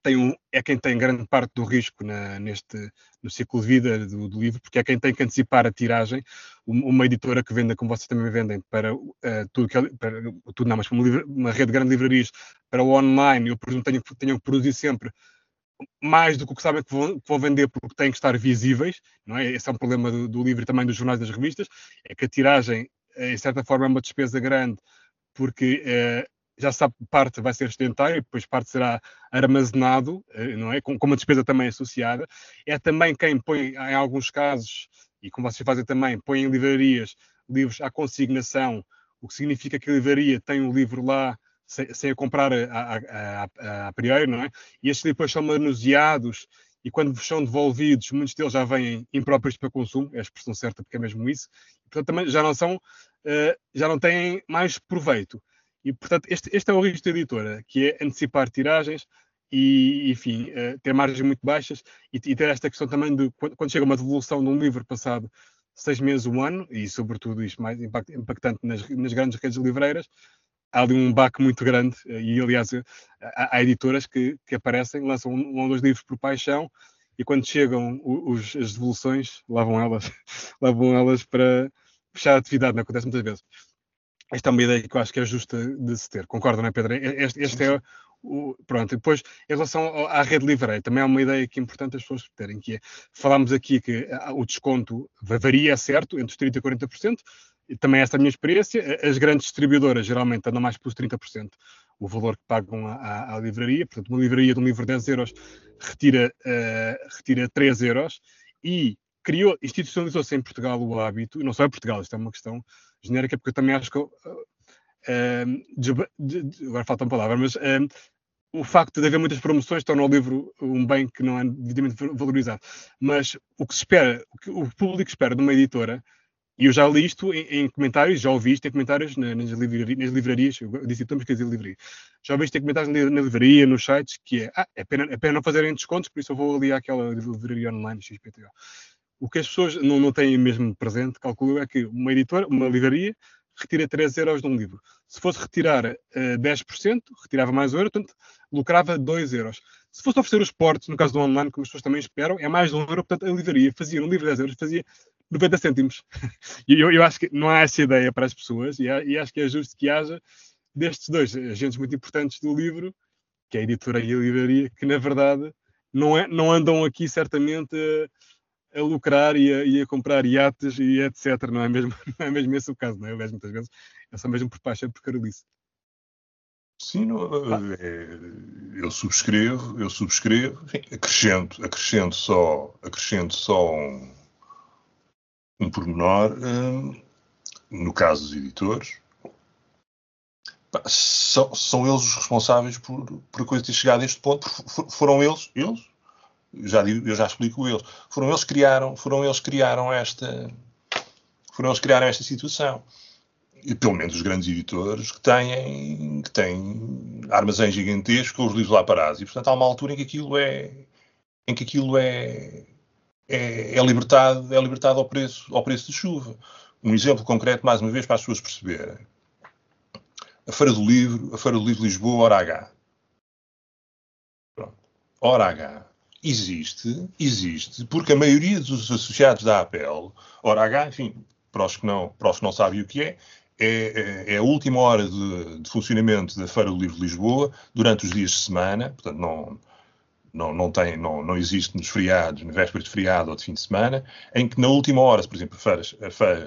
[SPEAKER 1] tem um, é quem tem grande parte do risco na, neste, no ciclo de vida do, do, livro, porque é quem tem que antecipar a tiragem. Uma editora que venda, como vocês também vendem, para uh, tudo, que é, para, tudo não, mas para uma, uma, rede de grandes livrarias, para o online, eu presumo que tenham, tenham que produzir sempre mais do que o que sabem que vão, que vão, vender porque têm que estar visíveis, não é? Esse é um problema do, do livro e também dos jornais das revistas, é que a tiragem, eh, em certa forma, é uma despesa grande, porque uh, já sabe que parte vai ser sedentário, depois parte será armazenado, eh, não é? Com, com, uma despesa também associada. É também quem põe, em alguns casos, e como vocês fazem também, põe em livrarias livros à consignação, o que significa que a livraria tem o um livro lá sem, sem a comprar a, a, a, a, priori, não é? E estes depois são manuseados e quando são devolvidos, muitos deles já vêm impróprios para consumo, é a expressão certa porque é mesmo isso, e, portanto também já não são, uh, já não têm mais proveito. E, portanto, este, este é o risco da editora, que é antecipar tiragens e, enfim, uh, ter margens muito baixas e, e, ter esta questão também de quando, quando, chega uma devolução de um livro passado seis meses, um ano, e sobretudo isto mais impactante nas, nas grandes redes livreiras, há ali um baque muito grande, uh, e aliás uh, há, há, editoras que, que aparecem, lançam um, ou dois livros por paixão, e quando chegam os, as devoluções, lá vão elas, lá vão elas para fechar a atividade, não acontece muitas vezes. Esta é uma ideia que eu acho que é justa de se ter. Concorda, não é, Pedro? Este, este é o. Pronto, depois, em relação à rede livre, também é uma ideia que é importante as pessoas terem, que é, falámos aqui que o desconto varia, é certo, entre os 30% e 40%, e também esta é a minha experiência, as grandes distribuidoras geralmente andam mais pelos 30%, o valor que pagam à, à, livraria, portanto, uma livraria de um livro de 10 euros retira, uh, retira 3 euros e criou, institucionalizou-se em Portugal o hábito, e não só em Portugal, isto é uma questão genérica, porque eu também acho que, uh, uh, agora falta uma palavra, mas o facto de haver muitas promoções torna o livro um bem que não é devidamente valorizado. Mas o que se espera, o que o público espera de uma editora, e eu já li isto em, em comentários, já ouvi isto em comentários nas, livrarias, nas livrarias eu disse estamos que dizer livraria. Já ouvi isto em comentários na, na livraria, nos sites, que é, ah, é pena, é pena não fazerem descontos, por isso eu vou ali àquela livraria online XPTO. O que as pessoas não, não têm mesmo presente, calculo, é que uma editora, uma livraria, retira 3 euros de um livro. Se fosse retirar uh, eh, 10%, retirava mais um euro, portanto, lucrava 2 euros. Se fosse oferecer os portos, no caso do online, como as pessoas também esperam, é mais de um euro, portanto, a livraria fazia um livro de 10 euros, fazia 90 cêntimos. e eu, eu, acho que não há essa ideia para as pessoas, e, e, acho que é justo que haja destes dois agentes muito importantes do livro, que é a editora e a livraria, que na verdade não, é, não andam aqui certamente a lucrar e a, e a, comprar iates e etc. Não é, mesmo, não é mesmo esse o caso, não é? Eu vejo muitas vezes, é só mesmo por paixão por carolice.
[SPEAKER 2] Sim, não, é, eu subscrevo, eu subscrevo, enfim, acrescento, acrescento só, acrescento só um, um pormenor, um, no caso dos editores, são, são eles os responsáveis por, por a coisa ter chegado a este ponto, foram eles, eles, já digo, eu já explico eles. Foram eles que criaram, foram eles criaram esta, foram eles criaram esta situação. E pelo menos os grandes editores que têm, que têm armazéns gigantescos com os livros lá parados. E portanto há uma altura em que aquilo é, em que aquilo é, é, é libertado, é libertado ao preço, ao preço de chuva. Um exemplo concreto, mais uma vez, para as pessoas perceberem. A Feira do Livro, a Feira do Livro de Lisboa, hora H. Pronto. Hora H existe, existe, porque a maioria dos associados da APEL, hora H, enfim, para os que não, para os que não sabem o que é, é, é, é a última hora de, de, funcionamento da Feira do Livro de Lisboa durante os dias de semana, portanto não, não, não, tem, não, não existe nos feriados, na véspera de feriado ou de fim de semana, em que na última hora, por exemplo, fecha,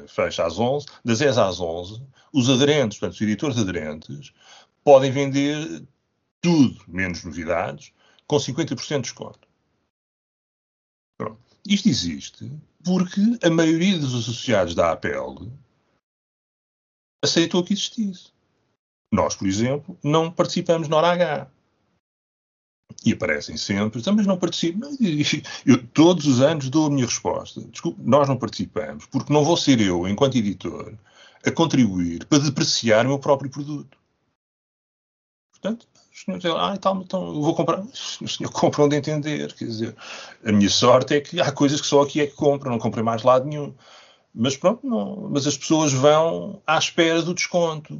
[SPEAKER 2] fecha às 11, das 10 às 11, os aderentes, portanto os editores aderentes, podem vender tudo, menos novidades, com 50% de desconto. Pronto. Isto existe porque a maioria dos associados da APL aceitou que existisse. Nós, por exemplo, não participamos na hora H. E aparecem sempre, então, mas não participam. Eu todos os anos dou a minha resposta. Desculpe, nós não participamos, porque não vou ser eu, enquanto editor, a contribuir para depreciar o meu próprio produto. Portanto, os senhores dizem, ah, então, então vou comprar. O senhor compra onde entender. Quer dizer, a minha sorte é que há coisas que só aqui é que compro, não comprei mais lado nenhum. Mas pronto, não. Mas as pessoas vão à espera do desconto.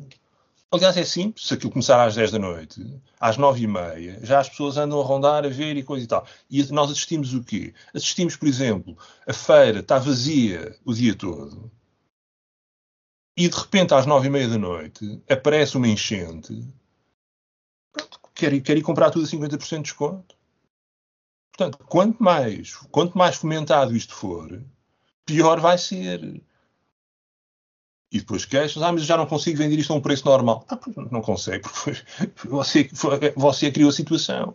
[SPEAKER 2] Aliás, é simples, se aquilo começar às 10 da noite, às 9 e meia, já as pessoas andam a rondar, a ver e coisa e tal. E nós assistimos o quê? Assistimos, por exemplo, a feira está vazia o dia todo, e de repente às 9 e meia da noite aparece uma enchente quer quer ir comprar tudo a 50% de desconto. Portanto, quanto mais, quanto mais fomentado isto for, pior vai ser. E depois queixas, ah, mas já não consigo vender isto a um preço normal. Ah, não consegue, porque você, você criou a situação.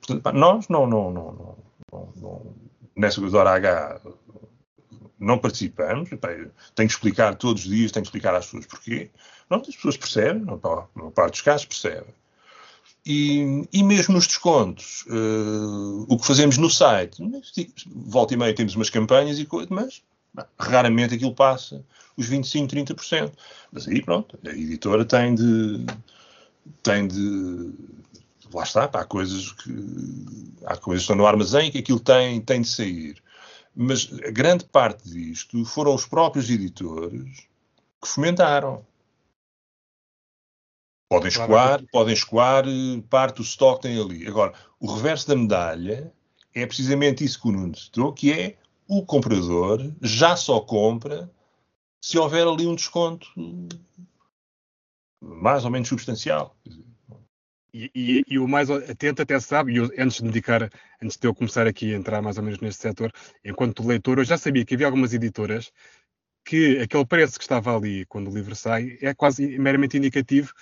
[SPEAKER 2] Portanto, nós não, não, não, não, não, nessa coisa hora H não participamos. Tenho que explicar todos os dias, tenho que explicar às pessoas porquê. Não, as pessoas percebem, na parte dos casos percebem. E, e mesmo nos descontos, uh, o que fazemos no site, volta e meia temos umas campanhas e coisas, mas raramente aquilo passa os 25, 30%. Mas aí pronto, a editora tem de. tem de. Lá está, há coisas que. há coisas que estão no armazém que aquilo tem, tem de sair. Mas a grande parte disto foram os próprios editores que fomentaram. Podem escoar, podem escoar eh, parte do estoque tem ali. Agora, o reverso da medalha é precisamente isso que o Nuno citou, que é o comprador já só compra se houver ali um desconto mais ou menos substancial.
[SPEAKER 1] E, e, e, o mais atento até sabe, e eu, antes de me dedicar, antes de eu começar aqui a entrar mais ou menos neste setor, enquanto leitor, eu já sabia que havia algumas editoras que aquele preço que estava ali quando o livro sai é quase meramente indicativo,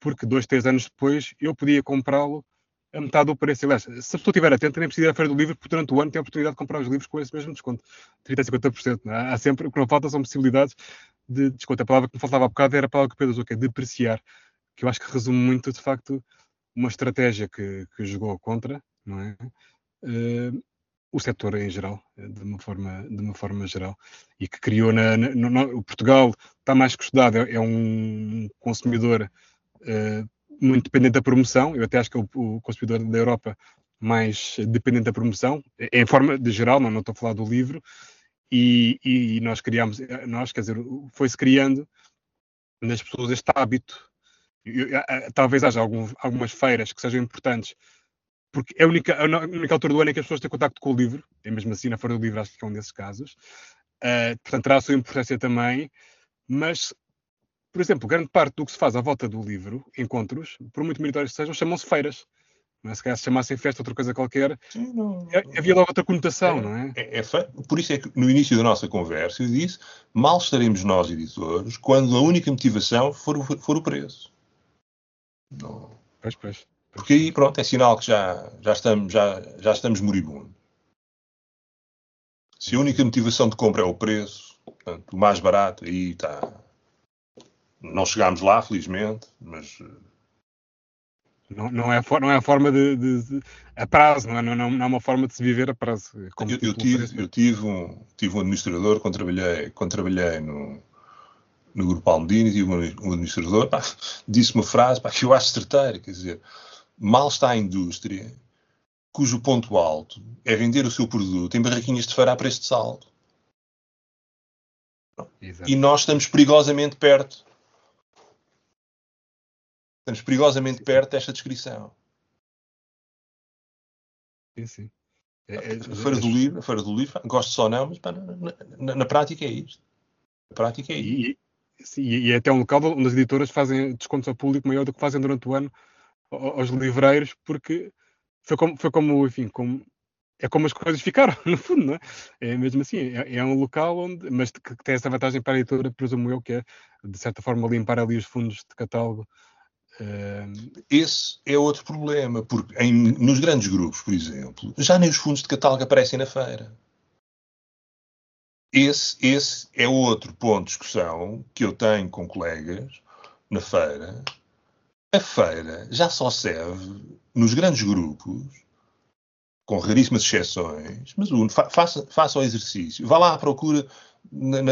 [SPEAKER 1] porque dois, três anos depois eu podia comprá-lo a metade do preço. Aliás, se a pessoa estiver atenta, nem precisa ir à feira do livro, porque durante o ano tem a oportunidade de comprar os livros com esse mesmo desconto, 30% a 50%. Não é? Há sempre, o que não falta são possibilidades de desconto. A palavra que me faltava há bocado era a palavra que o Pedro usou, que é depreciar, que eu acho que resume muito, de facto, uma estratégia que, que jogou contra, não é? Uh, o setor em geral, de uma forma, de uma forma geral, e que criou na, na no, Portugal está mais que estudado, é, é um consumidor muito dependente da promoção, eu até acho que é o, o, consumidor da Europa mais dependente da promoção, é, em forma de geral, não, não estou a falar do livro, e, e nós criámos, nós, quer dizer, foi-se criando nas pessoas este hábito. Eu, talvez haja algum, algumas feiras que sejam importantes, porque é a única, a única altura do ano em que as pessoas têm contato com o livro, e mesmo assim na Feira do Livro acho que é um desses casos. Uh, portanto, terá a sua importância também, mas por exemplo, grande parte do que se faz à volta do livro, encontros, por muito meritórios que sejam, chamam-se feiras. Não é? Se calhar se chamassem festa outra coisa qualquer, Sim, não, é, havia logo outra conotação,
[SPEAKER 2] é,
[SPEAKER 1] não é?
[SPEAKER 2] É, é? Por isso é que no início da nossa conversa eu disse, mal estaremos nós, editores, quando a única motivação for, for o preço.
[SPEAKER 1] Não. Pois, pois.
[SPEAKER 2] Porque aí, pronto, é sinal que já, já, estamos, já, já estamos moribundos. Se a única motivação de compra é o preço, portanto, o mais barato, aí está, não chegámos lá, felizmente, mas. Eh,
[SPEAKER 1] não, não, é, não é a forma de, de, de a prazo, não é, não, não é uma forma de se viver a prazo.
[SPEAKER 2] eu, eu tive, eu tive, um, tive um administrador quando trabalhei, quando trabalhei no, no Grupo Almedina, tive um, um administrador, pá, disse uma frase pá, que eu acho certeira, quer dizer, mal está a indústria cujo ponto alto é vender o seu produto em barraquinhas de feira a preço de saldo. Exato. E nós estamos perigosamente perto Estamos perigosamente perto desta descrição.
[SPEAKER 1] Sim, sim.
[SPEAKER 2] É, é, a Feira do Livro, a Feira do Livro, gosto só não, mas pá, na, na, na, prática é isto. Na prática é isto.
[SPEAKER 1] E, sim, e é até um local onde as editoras fazem descontos ao público maior do que fazem durante o ano aos livreiros, porque foi como, foi como enfim, como, é como as coisas ficaram, no fundo, não é? É mesmo assim, é, é um local onde, mas que, que tem essa vantagem para a editora, presumo eu, que é, de certa forma, limpar ali os fundos de catálogo
[SPEAKER 2] esse é outro problema, porque em, nos grandes grupos, por exemplo, já nem os fundos de catálogo aparecem na feira. Esse, esse é outro ponto de discussão que eu tenho com colegas na feira. A feira já só serve nos grandes grupos, com raríssimas exceções, mas o, faça, faça o exercício. Vá lá à procura na,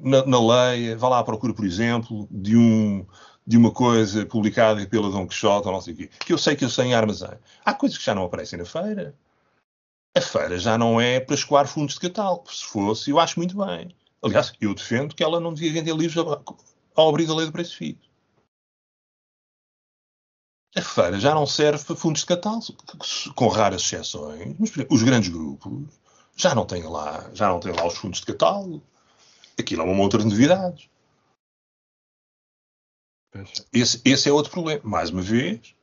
[SPEAKER 2] na, na lei, vá lá à procura, por exemplo, de um de uma coisa publicada pela Dom Quixote ou não sei o quê, que eu sei que eu sei em armazém. Há coisas que já não aparecem na feira. A feira já não é para escoar fundos de catálogo. Se fosse, eu acho muito bem. Aliás, eu defendo que ela não devia vender livros ao abrir da lei do preço fixo. A feira já não serve para fundos de catálogo, com raras exceções. Mas, exemplo, os grandes grupos já não têm lá, já não têm lá os fundos de catálogo. Aquilo é uma monta de novidades. Esse, esse é outro problema. Mais uma vez,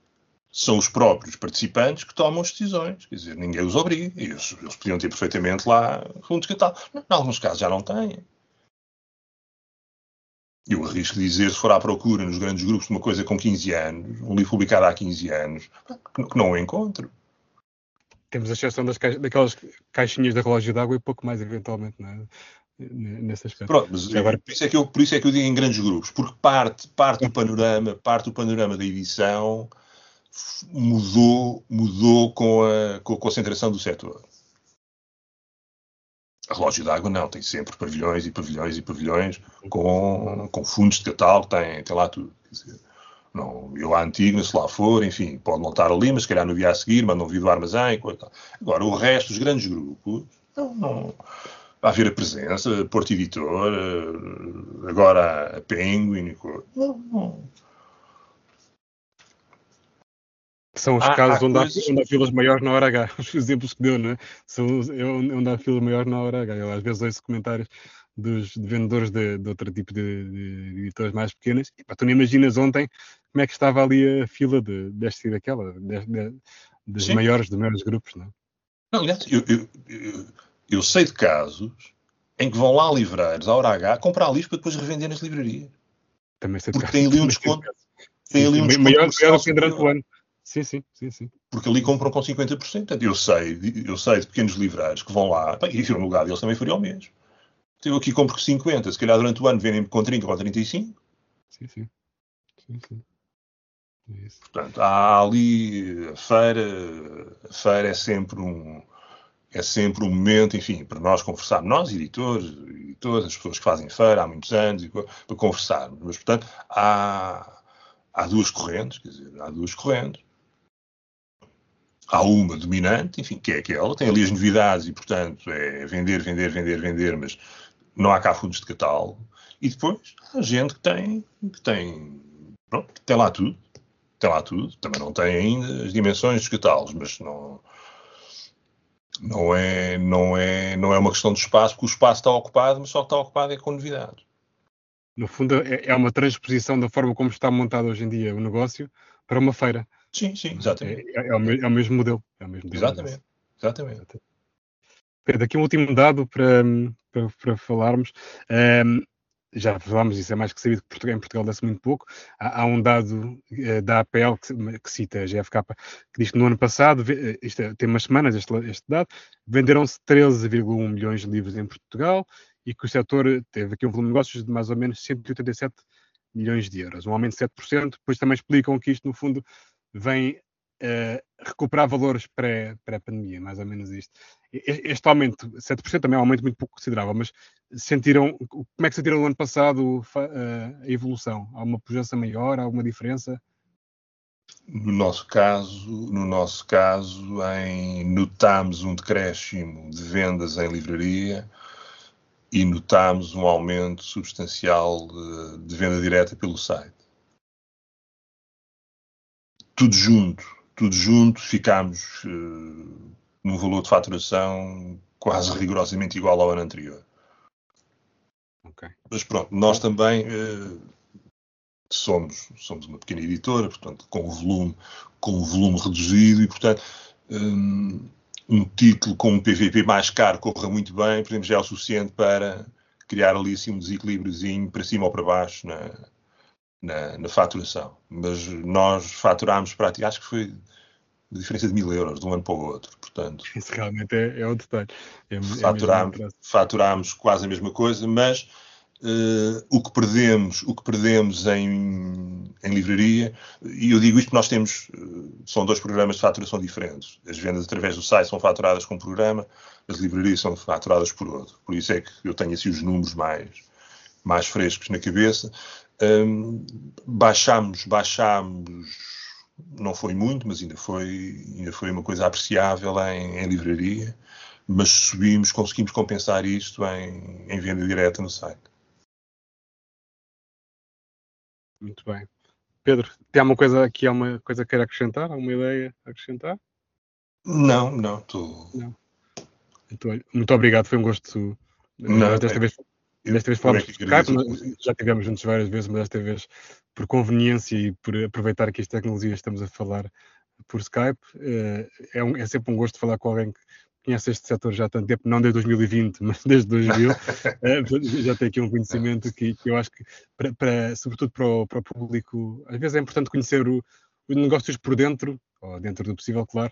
[SPEAKER 2] são os próprios participantes que tomam as decisões. Quer dizer, ninguém os obriga. Eles, eles podiam ter perfeitamente lá fundos que tal. Em alguns casos já não têm. Eu arrisco dizer, se for à procura nos grandes grupos de uma coisa com 15 anos, um livro publicado há 15 anos, que não o encontro.
[SPEAKER 1] Temos a exceção das daquelas caixinhas de relógio d'água e pouco mais, eventualmente, não é? Nesse aspecto.
[SPEAKER 2] Pronto, mas agora... por, isso é que eu, por isso é que eu digo em grandes grupos, porque parte, parte do panorama, parte do panorama da edição mudou, mudou com a, com a concentração do setor. A relógio d'água não, tem sempre pavilhões e pavilhões e pavilhões com, com fundos de catálogo, tem, tem lá tudo. Dizer, não, eu à antiga, se lá for, enfim, pode não estar ali, mas se calhar no dia a seguir, mandam vir do armazém coisa Agora, o resto dos grandes grupos, não, não, a haver a presença, Porto Editor, eh, agora a Penguin. Não, não.
[SPEAKER 1] São os há, casos há onde, coisas... há, onde, há, filas maiores na hora H. Os exemplos que deu, não é? São é onde há filas maiores na hora H. Eu às vezes ouço comentários dos de vendedores de, de, outro tipo de, de editoras mais pequenas. E, pá, tu não imaginas ontem como é que estava ali a fila de, desta e daquela, de, de, dos maiores, dos maiores grupos, não é?
[SPEAKER 2] Aliás, eu, eu, eu eu sei de casos em que vão lá livreiros, à hora H, comprar livros para depois revender nas livrarias.
[SPEAKER 1] Também sei
[SPEAKER 2] Porque tem ali um desconto. Tem ali um desconto
[SPEAKER 1] maior que durante o ano. Sim, sim, sim, sim.
[SPEAKER 2] Porque ali compram com 50%. Portanto, Eu sei, eu sei de pequenos livreiros que vão lá, e no lugar deles também faria o mesmo. Eu aqui compro com 50, se calhar durante o ano vendem com 30 ou 35.
[SPEAKER 1] Sim, sim. sim, sim. É isso.
[SPEAKER 2] Portanto, há ali a feira, a feira é sempre um é sempre um momento, enfim, para nós conversarmos, nós, editores, editores, as pessoas que fazem feira há muitos anos, para conversarmos. Mas, portanto, há, há duas correntes, quer dizer, há duas correntes. Há uma dominante, enfim, que é aquela, tem ali as novidades e, portanto, é vender, vender, vender, vender, mas não há cá fundos de catálogo. E depois há gente que tem, que tem, pronto, tem lá tudo tem lá tudo, também não tem ainda as dimensões dos catálogos, mas não, não, é, não, é, não é uma questão de espaço, porque o espaço está ocupado, mas só está ocupado é com novidades.
[SPEAKER 1] No fundo, é, é uma transposição da forma como está montado hoje em dia o negócio para uma feira.
[SPEAKER 2] Sim, sim, exatamente.
[SPEAKER 1] É, é o, me- é o mesmo modelo. É o mesmo de
[SPEAKER 2] Exatamente. Exatamente.
[SPEAKER 1] Pedro, aqui um último dado para, para, para falarmos. Ahm, já falámos disso, é mais que sabido que em Portugal dá-se muito pouco. Há, há um dado eh, da APL que, que cita a GFK, que diz que no ano passado, eh, isto é, tem umas semanas este, este dado, venderam-se 13,1 milhões de livros em Portugal e que o setor teve aqui um volume de negócios de mais ou menos 187 milhões de euros, um aumento de 7%. Depois também explicam que isto, no fundo, vem eh, recuperar valores pré- pré-pandemia, mais ou menos isto. Este aumento, 7%, também é um aumento muito pouco considerável, mas sentiram, como é que sentiram no ano passado eh, a evolução? Há uma pujança maior, há alguma diferença?
[SPEAKER 2] No nosso caso, no nosso caso, em, notámos um decréscimo de vendas em livraria e notámos um aumento substancial de, de venda direta pelo site. Tudo junto, tudo junto, ficámos eh, num valor de faturação quase rigorosamente igual ao ano anterior.
[SPEAKER 1] Ok.
[SPEAKER 2] Mas pronto, nós também eh, somos, somos uma pequena editora, portanto, com um volume, com um volume reduzido e, portanto, hum, um título com um PVP mais caro corra muito bem, por exemplo, já é o suficiente para criar ali assim, um desequilíbriozinho para cima ou para baixo na, na, na faturação. Mas nós faturámos praticamente, acho que foi a diferença de mil euros de um ano para o outro, portanto,
[SPEAKER 1] Isso realmente é, é o detalhe. É, é
[SPEAKER 2] faturámos,
[SPEAKER 1] um traço.
[SPEAKER 2] faturámos quase a mesma coisa, mas eh, o que perdemos, o que perdemos em, em livraria, e eu digo isto porque nós temos, eh, são dois programas de faturação diferentes. As vendas através do site são faturadas com um programa, as livrarias são faturadas por outro. Por isso é que eu tenho assim os números mais, mais frescos na cabeça. Hum, baixámos, baixámos, não foi muito, mas ainda foi, ainda foi uma coisa apreciável em, em livraria mas subimos, conseguimos compensar isto em, em venda direta no site.
[SPEAKER 1] Muito bem. Pedro, tem alguma coisa aqui, alguma coisa que queira acrescentar? Alguma ideia a acrescentar?
[SPEAKER 2] Não, não, estou.
[SPEAKER 1] Então, olha, muito obrigado, foi um gosto.
[SPEAKER 2] Não,
[SPEAKER 1] desta
[SPEAKER 2] é-
[SPEAKER 1] vez,
[SPEAKER 2] eu-
[SPEAKER 1] desta vez falámos
[SPEAKER 2] é
[SPEAKER 1] por Skype, já tivemos juntos várias vezes, mas desta vez, por conveniência e por aproveitar que as tecnologias estamos a falar por Skype, eh, é, um- é sempre um gosto falar com alguém que conhece este setor já há tanto tempo, não desde 2020, mas desde 2000, eh, já tem aqui um conhecimento que, que eu acho que, para, para- sobretudo para o, para o público, às vezes é importante conhecer o- os negócios por dentro, ou dentro do possível, claro,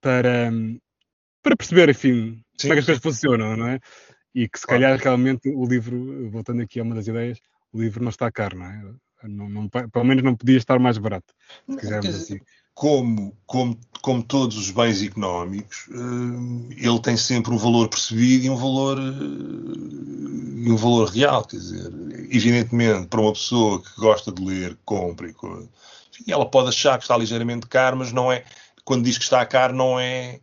[SPEAKER 1] para, hum, para perceber, enfim,
[SPEAKER 2] Sim,
[SPEAKER 1] como é que as coisas funcionam, não é? E que se
[SPEAKER 2] Claro.
[SPEAKER 1] calhar realmente o livro, voltando aqui a uma das ideias, o livro não está caro, não é? Não, não- pelo menos não podia estar mais barato, se quisermos assim.
[SPEAKER 2] Como, como, como todos os bens económicos, eh, ele tem sempre um valor percebido e um valor, eh, e um valor real. Quer dizer, evidentemente, para uma pessoa que gosta de ler, compra e coisa, ela pode achar que está ligeiramente caro, mas não é. Quando diz que está caro, não é,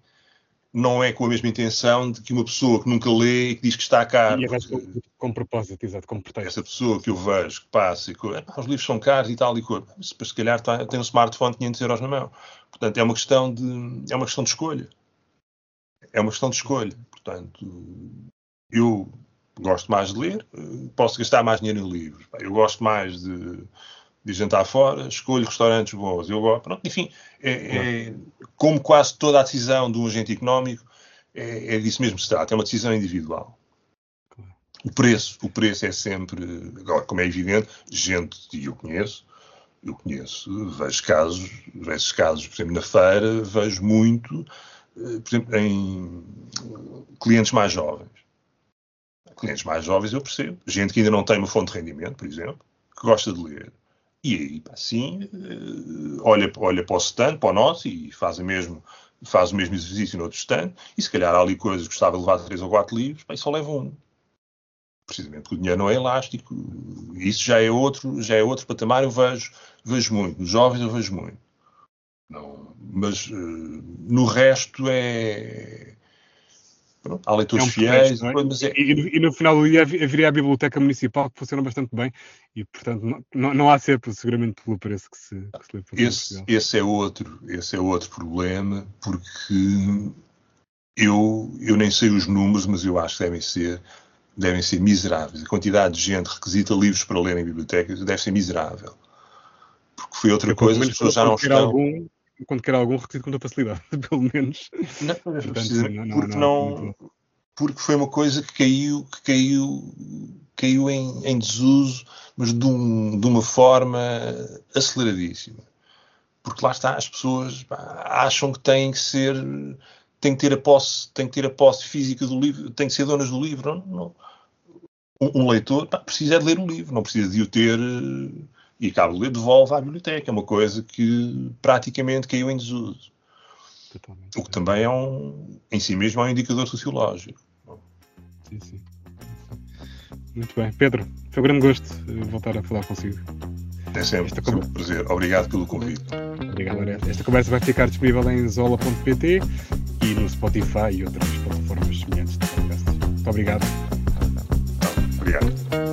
[SPEAKER 2] não é com a mesma intenção de que uma pessoa que nunca lê e que diz que está caro.
[SPEAKER 1] E
[SPEAKER 2] porque-
[SPEAKER 1] com, com propósito, exato, com pretexto.
[SPEAKER 2] essa pessoa que eu vejo que passa e que "Ah, os livros são caros e tal e coisa, mas se calhar tá- tem um smartphone de 500 euros na mão. Portanto, é uma questão de é uma questão de escolha. É uma questão de escolha. Portanto, eu gosto mais de ler, eh, posso gastar mais dinheiro em livros. Eu gosto mais de, de jantar fora, escolho restaurantes bons. Eu gosto, pronto, enfim, é, é- como quase toda a decisão de um agente económico, é, é disso mesmo que se trata. É uma decisão individual. O preço, o preço é sempre, agora, como é evidente, gente, e eu conheço, eu conheço, vejo casos, vejo casos, por exemplo, na feira, vejo muito, eh, por exemplo, em clientes mais jovens. Clientes mais jovens eu percebo. Gente que ainda não tem uma fonte de rendimento, por exemplo, que gosta de ler. E aí, assim, olha, olha para o stand, para o nosso, e faz, mesmo, faz o mesmo exercício no outro stand, e se calhar há ali coisas que gostava de levar três ou quatro livros, bem, só leva um. Precisamente porque o dinheiro não é elástico. Isso já é outro, já é outro patamar, eu vejo, vejo muito. Nos jovens eu vejo muito. Não, mas uh, no resto é Pronto, há leitores é um fiéis.
[SPEAKER 1] é? é... e, e, no final do dia haveria a biblioteca municipal que funciona bastante bem e, portanto, não, não, não há sempre, seguramente, pelo preço que se, que se lê
[SPEAKER 2] por esse, esse é outro Esse é outro problema, porque eu, eu nem sei os números, mas eu acho que devem ser, devem ser miseráveis. A quantidade de gente requisita livros para ler em bibliotecas deve ser miserável. Porque foi outra eu, coisa, as pessoas já não estão...
[SPEAKER 1] Algum quando quer algum requisito com muita facilidade, pelo menos.
[SPEAKER 2] Não, Portanto, não, não, porque não, porque foi uma coisa que caiu, que caiu, caiu em, em desuso, mas de, um, de, uma forma aceleradíssima. Porque lá está, as pessoas pá, acham que têm que ser, têm que ter a posse, têm que ter a posse física do livro, têm que ser donas do livro. Não, um, um leitor pá, precisa de ler o livro, não precisa de o ter e Cabo Lê devolve à biblioteca. É uma coisa que praticamente caiu em desuso. Totalmente. O que também é um, em si mesmo é um indicador sociológico.
[SPEAKER 1] Sim, sim. Muito bem. Pedro, foi um grande gosto eh, voltar a falar consigo.
[SPEAKER 2] É sempre, Esta sempre um prazer. Obrigado pelo convite.
[SPEAKER 1] Obrigado, Arete. Esta conversa vai ficar disponível em zola.pt e no Spotify e outras plataformas semelhantes de podcast. Muito obrigado.
[SPEAKER 2] Obrigado.